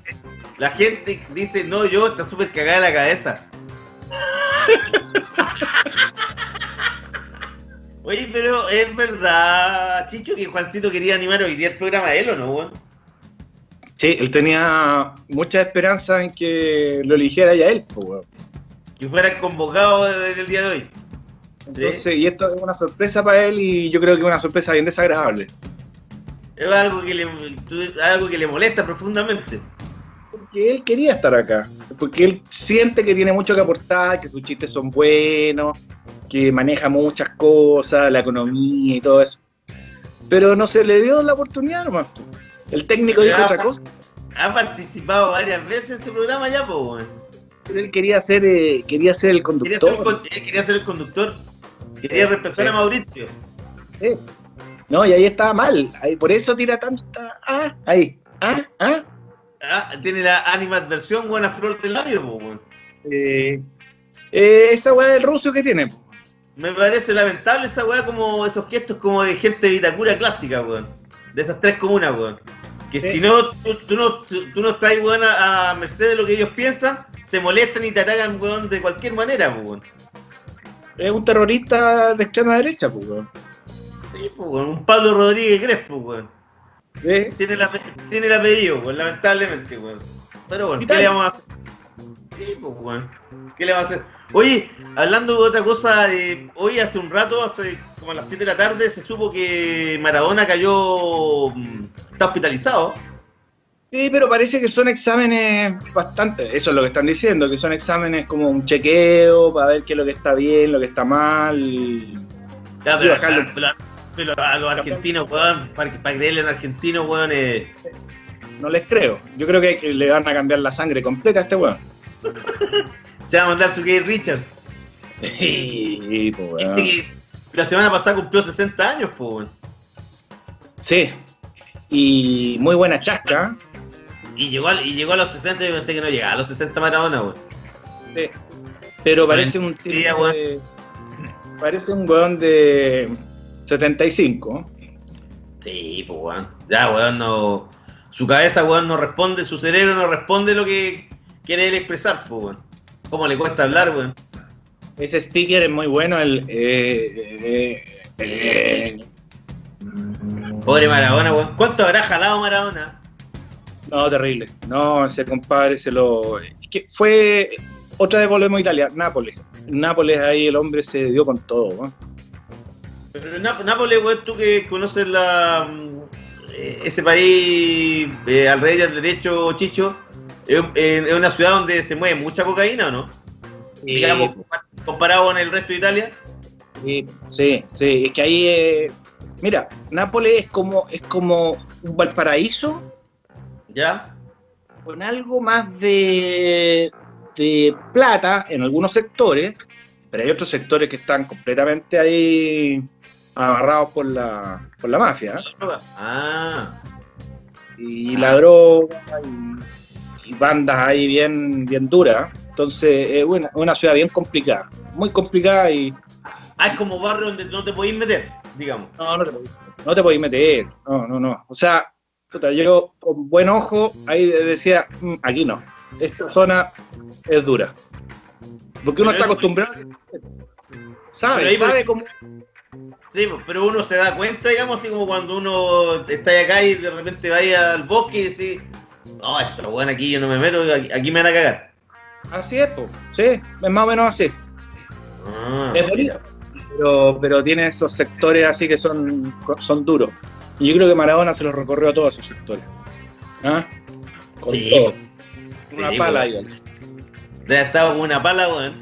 B: la gente dice, no, yo, está súper cagada la cabeza. Oye, pero es verdad, Chicho, que Juancito quería animar hoy día el programa de él, ¿o no, weón?
C: Sí, él tenía mucha esperanza en que lo eligiera ya él. po, weón.
B: que fueran convocados en el día de hoy.
C: Entonces, y esto es una sorpresa para él y yo creo que es una sorpresa bien desagradable.
B: Es algo que le, algo que le molesta profundamente.
C: Porque él quería estar acá. Porque él siente que tiene mucho que aportar, que sus chistes son buenos, que maneja muchas cosas, la economía y todo eso. Pero no se le dio la oportunidad nomás. El técnico dijo otra cosa.
B: Ha participado varias veces en este programa ya, pues, weón.
C: Pero él quería ser, eh, quería ser el
B: Quería ser, el,
C: conductor.
B: él quería ser el conductor. Quería
C: Sí,
B: reemplazar a Mauricio.
C: No, y ahí estaba mal. Ahí, por eso tira tanta. Ah, ahí. Ah, ah.
B: Ah, tiene la animadversión buena flor del labio, pues, weón.
C: Eh, eh, esa weá del ruso que tiene. po.
B: Me parece lamentable esa weá como esos gestos como de gente de Vitacura clásica, weón. De esas tres comunas, weón. Que si no tú, tú no, tú, tú no estás, weón, a, a merced de lo que ellos piensan, se molestan y te atacan, weón, de cualquier manera, pues, weón.
C: Es un terrorista de extrema derecha, pues, weón.
B: Sí, pues, weón. Un Pablo Rodríguez Crespo, weón.
C: ¿Eh?
B: Tiene el, ape- tiene el apellido, weón, lamentablemente, weón. Pero bueno,
C: ¿Y
B: ¿qué le vamos a hacer? Sí, pues, weón. ¿Qué le vamos a hacer? Oye, hablando de otra cosa, eh, hoy hace un rato, hace como a las 7 de la tarde, se supo que Maradona cayó. mm, está hospitalizado.
C: Sí, pero parece que son exámenes bastante, eso es lo que están diciendo, que son exámenes como un chequeo para ver qué es lo que está bien, lo que está mal. y-
B: Ya, pero, pero- pero a los argentinos, weón, para, que- para creerle un argentino, weón, eh,
C: No les creo. Yo creo que le van a cambiar la sangre completa a este weón.
B: Se va a mandar su gay Richard.
C: Sí.
B: Este que la semana pasada cumplió 60 años, pues.
C: Sí. Y muy buena chasca.
B: Y llegó, al- y llegó a los 60 y yo pensé que no llegaba a los 60 Maradona, weón.
C: Sí. Pero parece un
B: weón.
C: de- Parece un weón de 75.
B: Sí, pues weón. Ya, weón, no. Su cabeza, weón, no responde, su cerebro no responde lo que quiere él expresar, pues weón. ¿Cómo le cuesta hablar, weón?
C: Ese sticker es muy bueno, el... eh, eh, eh,
B: Pobre Maradona, weón. ¿Cuánto habrá jalado Maradona?
C: No, terrible. No, ese compadre se lo. es que fue. Otra vez volvemos a Italia, Nápoles. Nápoles ahí el hombre se dio con todo. ¿no?
B: Pero Náp- Nápoles, weón, tú que conoces la, mm, eh, ese país eh, al rey del derecho, Chicho, es, una ciudad donde se mueve mucha cocaína, ¿o no? Digamos, comparado con el resto de Italia.
C: Sí, sí, sí, es que ahí. eh, mira, Nápoles es como, es como un Valparaíso
B: ¿Ya?
C: con algo más de, de plata en algunos sectores, pero hay otros sectores que están completamente ahí amarrados por la, por la mafia. ¿eh?
B: Ah,
C: y la droga y, y bandas ahí bien, bien duras. Entonces, es una, una ciudad bien complicada, muy complicada y
B: Ah, es como barrio donde no te podéis meter, digamos.
C: no, no, te, podéis- no te podéis meter, no, no, no. O sea, puta, yo con buen ojo ahí decía, "Mm, aquí no, esta zona es dura. Porque uno
B: Pero
C: está
B: es-
C: acostumbrado,
B: Pero
C: sabe, sabe cómo...
B: Sí, pues, pero uno se da cuenta, digamos, así como cuando uno está acá y de repente va al bosque y decís, no, esto bueno aquí yo no me meto, aquí, aquí me van a cagar.
C: Así es, po. sí, es más o menos así.
B: Ah,
C: Es bonito, pero, pero tiene esos sectores así que son, son duros. Y yo creo que Maradona se los recorrió a todos esos sectores. ¿Ah? Con
B: Sí.
C: todo. Una
B: Sí,
C: pala
B: pues.
C: ahí.
B: Debe estado con una pala, weón.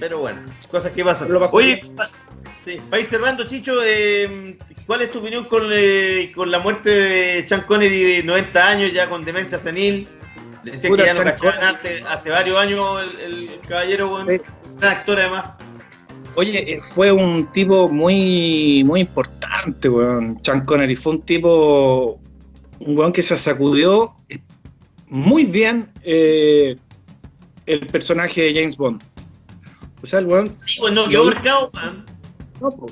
B: Pero bueno, cosas que pasan. Oye, sí, para ir cerrando, Chicho, eh, ¿cuál es tu opinión con, eh, con la muerte de Sean Connery de 90 años, ya con demencia senil? Le decía que ya no cachaban hace, hace varios años el, caballero.
C: Sí.
B: Gran actor, además.
C: Oye, eh, fue un tipo muy, muy importante, weón. Sean Connery fue un tipo, un weón que se sacudió muy bien eh, el personaje de James Bond. O sea, el weón
B: Sí, pues no, quedó marcado, weón.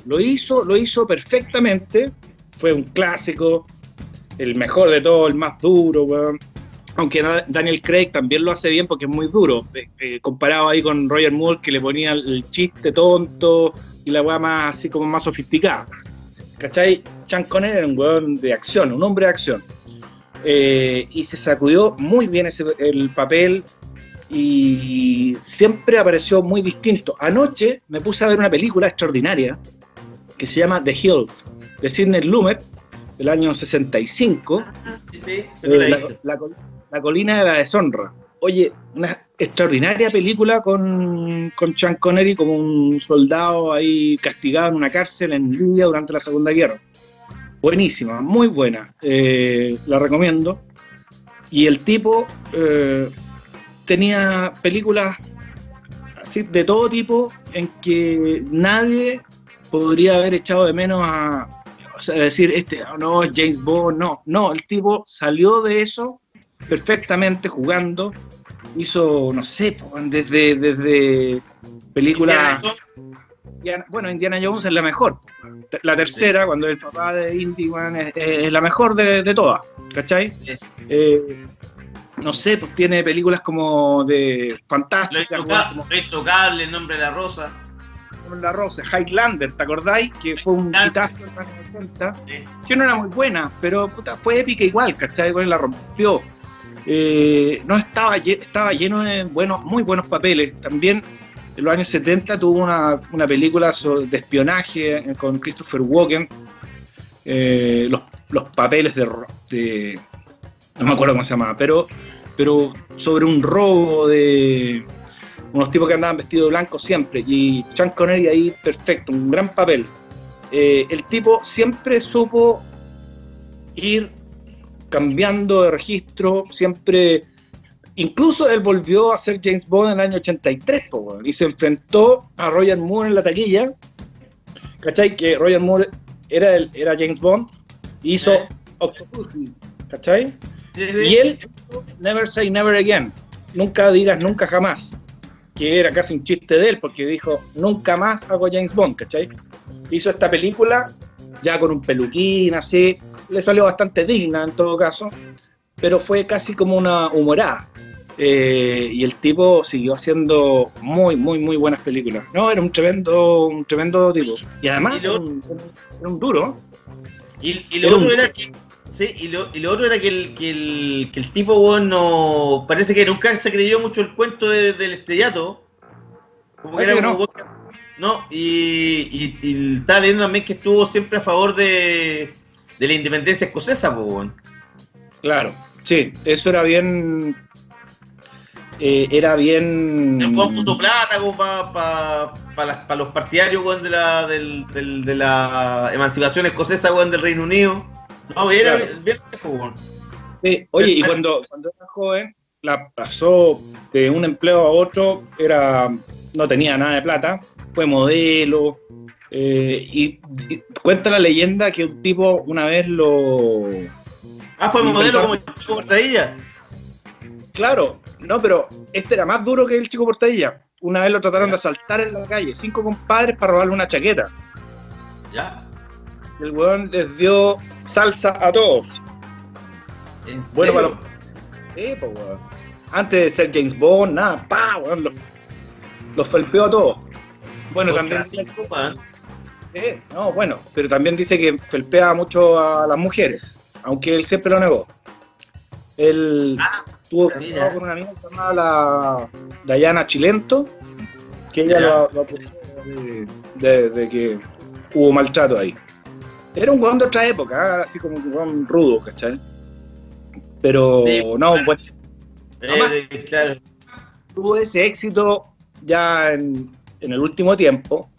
C: Lo hizo, lo hizo perfectamente. Fue un clásico, el mejor de todos, el más duro, weón. Aunque Daniel Craig también lo hace bien porque es muy duro. eh, eh, comparado ahí con Roger Moore que le ponía el, chiste tonto y la weá más así como más sofisticada. ¿Cachai? Sean era un weón de acción, un hombre de acción. Eh, y se sacudió muy bien ese, el papel y siempre apareció muy distinto. Anoche me puse a ver una película extraordinaria que se llama The Hill, de Sidney Lumet, del año 65,
B: Sí, sí,
C: eh,
B: la
C: colina de la deshonra. Oye, una extraordinaria película con, con Sean Connery como un soldado ahí castigado en una cárcel en Libia durante la Segunda Guerra. Buenísima, muy buena. eh, la recomiendo. Y el tipo eh, tenía películas así de todo tipo en que nadie podría haber echado de menos a, o sea, decir, este, oh, no, es James Bond, no, no, el tipo salió de eso perfectamente jugando, hizo, no sé, desde, desde películas,
B: Indiana
C: bueno, Indiana Jones es la mejor, la tercera, cuando el papá de Indy, es, es la mejor de, de todas, ¿cachai?
B: Sí.
C: Eh, no sé, pues tiene películas como de
B: Lo
C: fantásticas, weón,
B: Intoca-
C: como
B: Lo Intocable, El Nombre de la Rosa.
C: con La Rosa, Highlander, ¿te acordáis? Que fue un hitazo en los años 80,
B: Sí.
C: que no era muy buena, pero puta, fue épica igual, ¿cachai? Bueno, la rompió. Eh, no estaba, estaba lleno de buenos, muy buenos papeles. También en los años 70 tuvo una, una película de espionaje eh, con Christopher Walken. Eh, los, los papeles de, de- No me acuerdo cómo se llamaba, pero, pero sobre un robo de unos tipos que andaban vestidos de blanco siempre. Y Sean Connery ahí perfecto, un gran papel. Eh, el tipo siempre supo ir cambiando de registro, siempre. Incluso él volvió a ser James Bond en el año 83, po, y se enfrentó a Roger Moore en la taquilla. ¿Cachai? Que Roger Moore era, el, era James Bond, hizo
B: Eh.
C: Octopussy, ¿cachai? Y él Never Say Never Again, nunca digas nunca jamás, que era casi un chiste de él, porque dijo, nunca más hago James Bond, ¿cachai? Hizo esta película ya con un peluquín, así, le salió bastante digna en todo caso, pero fue casi como una humorada. Eh, y el tipo siguió haciendo muy, muy, muy buenas películas. No, era un tremendo, un tremendo tipo. Y además
B: Y lo-
C: era un, era un duro.
B: Y, y lo
C: Era
B: otro
C: un-
B: era que. Sí, y lo, y lo otro era que el, que el, que el tipo, weón, no. Parece que nunca se creyó mucho el cuento de- del estrellato. Como que era
C: que
B: como weón- no, y, y, y estaba leyendo también que estuvo siempre a favor de, de la independencia escocesa, weón.
C: Claro, sí, eso era bien. eh, era bien.
B: El weón puso plata como para los partidarios, weón, de la, del, del- de la emancipación escocesa, weón, del Reino Unido. No, era
C: Claro.
B: bien viejo.
C: Sí, oye, y cuando, cuando era joven, la pasó de un empleo a otro, era no tenía nada de plata, fue modelo. eh, y, y cuenta la leyenda que un tipo una vez lo.
B: Ah, fue modelo como Chico Portadilla.
C: Claro, No, pero este era más duro que el chico portadilla. Una vez lo trataron de asaltar en la calle, cinco compadres para robarle una chaqueta.
B: ¿Ya?
C: El weón les dio salsa a todos.
B: ¿En
C: Bueno,
B: serio?
C: Sí, pues, weón. Antes de ser James Bond, nada, pa, weón, los, los felpeó a todos. Bueno, también. Sí, no, bueno, pero también dice que felpea mucho a las mujeres, aunque él siempre lo negó. Él
B: Ah,
C: tuvo con una amiga llamaba la Dayana Chilento, que ella lo, lo acusó de, de- de que hubo maltrato ahí. Era un weón de otra época, ¿eh? así como un weón rudo, ¿cachai? Pero
B: Sí,
C: no, bueno, Además-
B: Eh, claro.
C: tuvo ese éxito ya en, en el último tiempo,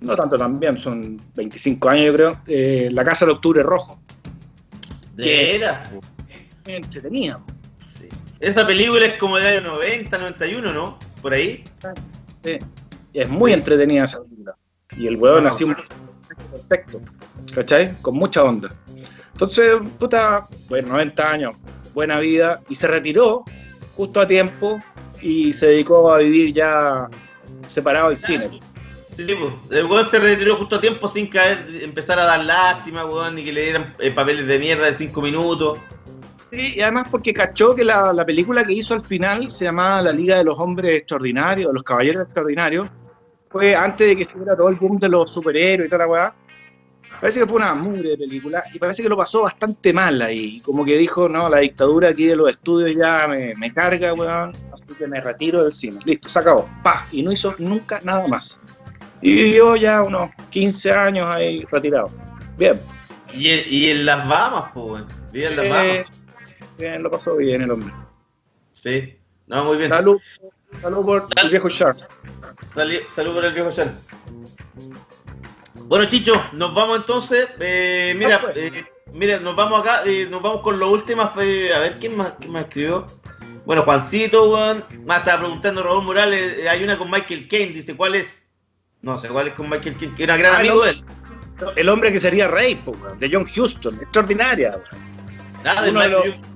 C: no tanto también, son 25 años yo creo, eh, La Casa del Octubre Rojo.
B: De po.
C: Muy entretenida.
B: Sí. Esa película es como del año 90, 91, ¿no? Por ahí.
C: sí. Es muy entretenida esa película. Y el huevón
B: Ah,
C: así un perfecto, ¿cachai? Con mucha onda. Entonces, puta, bueno, 90 años, buena vida, y se retiró justo a tiempo y se dedicó a vivir ya separado del cine.
B: Sí, pues. El weón se retiró justo a tiempo sin caer, empezar a dar lástima, weón, ni que le dieran eh, papeles de mierda de 5 minutos.
C: Sí, y además porque cachó que la, la película que hizo al final se llamaba La Liga de los Hombres Extraordinarios, los Caballeros Extraordinarios, fue antes de que estuviera todo el boom de los superhéroes y toda la weá. Parece que fue una mugre de película y parece que lo pasó bastante mal ahí. Como que dijo, no, la dictadura aquí de los estudios ya me, me carga, weón, así que me retiro del cine. Listo, se acabó. Pa, y no hizo nunca nada más. Y vivió ya unos 15 años ahí retirado. Bien,
B: Y, y en las Bahamas, pues, weón. Vive en las
C: Eh,
B: Bahamas.
C: bien, lo pasó bien el hombre.
B: Sí. No, muy bien.
C: Salud, salud por el viejo Shark.
B: Salud por el viejo Chan. Bueno, Chicho, nos vamos entonces. Eh, mira,
C: Ah, pues.
B: eh, mira, nos vamos acá, eh, nos vamos con lo último. A ver, ¿quién más, quién más escribió? Bueno, Juancito, weón. Más estaba preguntando Raúl Morales. hay una con Michael Kane, dice, ¿cuál es? No sé cuál es con Michael Kane, que era gran
C: Ah,
B: amigo de él.
C: El hombre que sería rey, po, weón, de John Houston, extraordinaria. weón.
B: Ah, de
C: Uno de
B: Michael
C: los-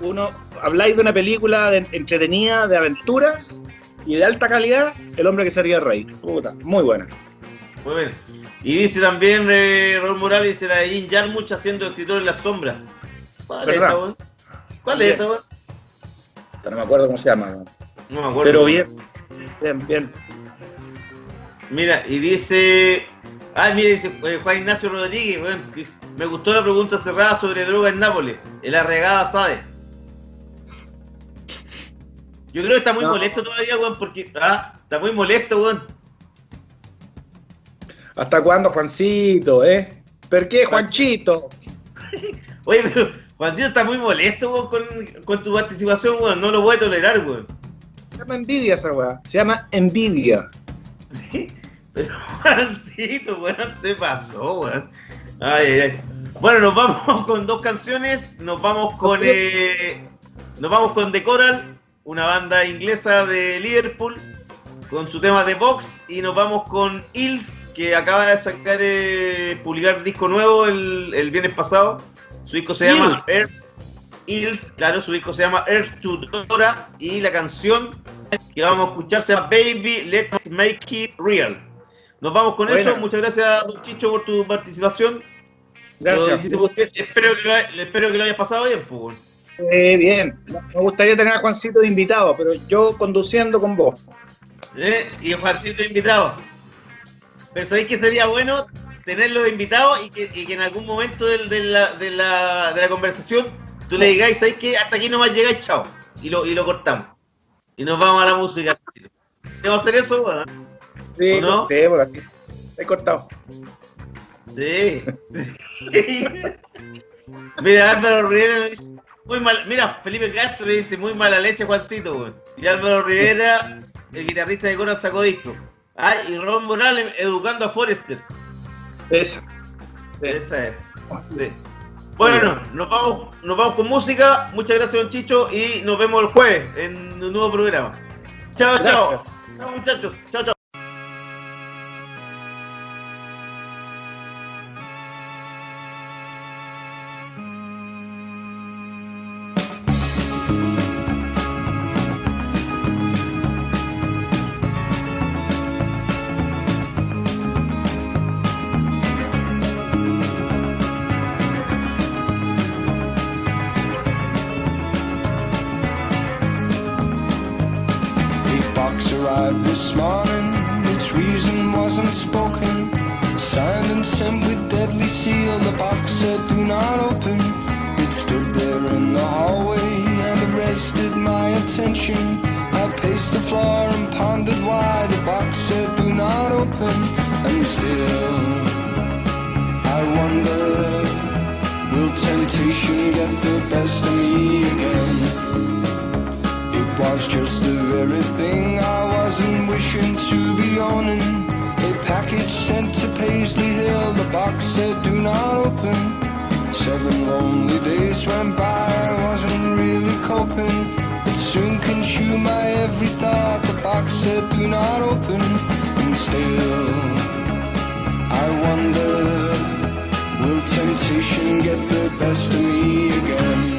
C: Uno, habláis de una película de- entretenida, de aventuras y de alta calidad, el hombre que sería rey. Puta, muy buena.
B: Muy bien. Y dice también eh, Raúl Morales, dice la de Jim Jarmusch haciendo escritor en la sombra. ¿Cuál es esa, weón? ¿Cuál es esa, weón?
C: No me acuerdo cómo se llama.
B: No me acuerdo.
C: Pero bien, bien, bien.
B: Mira, y dice. Ah, mira, dice eh, Juan Ignacio Rodríguez, weón. dice, me gustó la pregunta cerrada sobre droga en Nápoles. El arregada sabe. Yo creo que está muy
C: No.
B: molesto todavía, weón, porque. Ah, está muy molesto, weón.
C: ¿Hasta cuándo, Juancito, eh? ¿Por qué, Juanchito?
B: Oye, pero Juancito está muy molesto, weón, con, con tu participación, weón. No lo voy a tolerar, weón.
C: Se llama envidia esa weá. Se llama envidia.
B: Pero Juancito, weón, se pasó, weón. Ay, ay, ay. Bueno, nos vamos con dos canciones. Nos vamos con. eh, nos vamos con The Coral, una banda inglesa de Liverpool, con su tema de Box. Y nos vamos con Hills, que acaba de sacar, eh, publicar disco nuevo el, el viernes pasado. Su disco se llama Earth Hills, claro, su disco se llama Earth to Dora. Y la canción que vamos a escuchar se llama Baby, Let's Make It Real. Nos vamos con eso. Muchas gracias, don Chicho, por tu participación. Lo
C: Gracias.
B: bien. Espero que lo, espero que lo hayas pasado bien, pues.
C: Eh, bien. Me gustaría tener a Juancito de invitado, pero yo conduciendo con vos.
B: ¿Eh? Y Juancito invitado. Pero sabéis que sería bueno tenerlo de invitado y que, y que en algún momento del- de, la, de, la, de la conversación tú le digáis, ¿sabéis que hasta aquí nomás llegáis, chao? Y lo, y lo cortamos. Y nos vamos a la música. ¿Debemos hacer eso? Bueno,
C: Sí,
B: ¿O no?
C: sí, porque así. He cortado.
B: Sí. sí. Mira, Álvaro Rivera le dice, muy mal, mira, Felipe Castro le dice muy mala leche Juancito, weón. Y Álvaro Rivera, el guitarrista de Coral sacó disco. Ah, y Ron Morales educando a Forrester.
C: Esa.
B: Esa es. Sí. Bueno, nos vamos, nos vamos con música. Muchas gracias, don Chicho, y nos vemos el jueves en un nuevo programa. Chao, chao. Chao, muchachos. Chao, chao.
F: This morning, its reason wasn't spoken. Signed and sent with deadly seal, the box said do not open. It stood there in the hallway and arrested my attention. I paced the floor and pondered why the box said do not open. And still, I wonder, will temptation get the best of me again? Was just the very thing I wasn't wishing to be owning. A package sent to Paisley Hill, the box said do not open. Seven lonely days went by, I wasn't really coping. It soon consumed my every thought, the box said do not open. And still, I wonder, will temptation get the best of me again?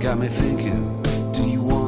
F: Got me thinking, do you wanna?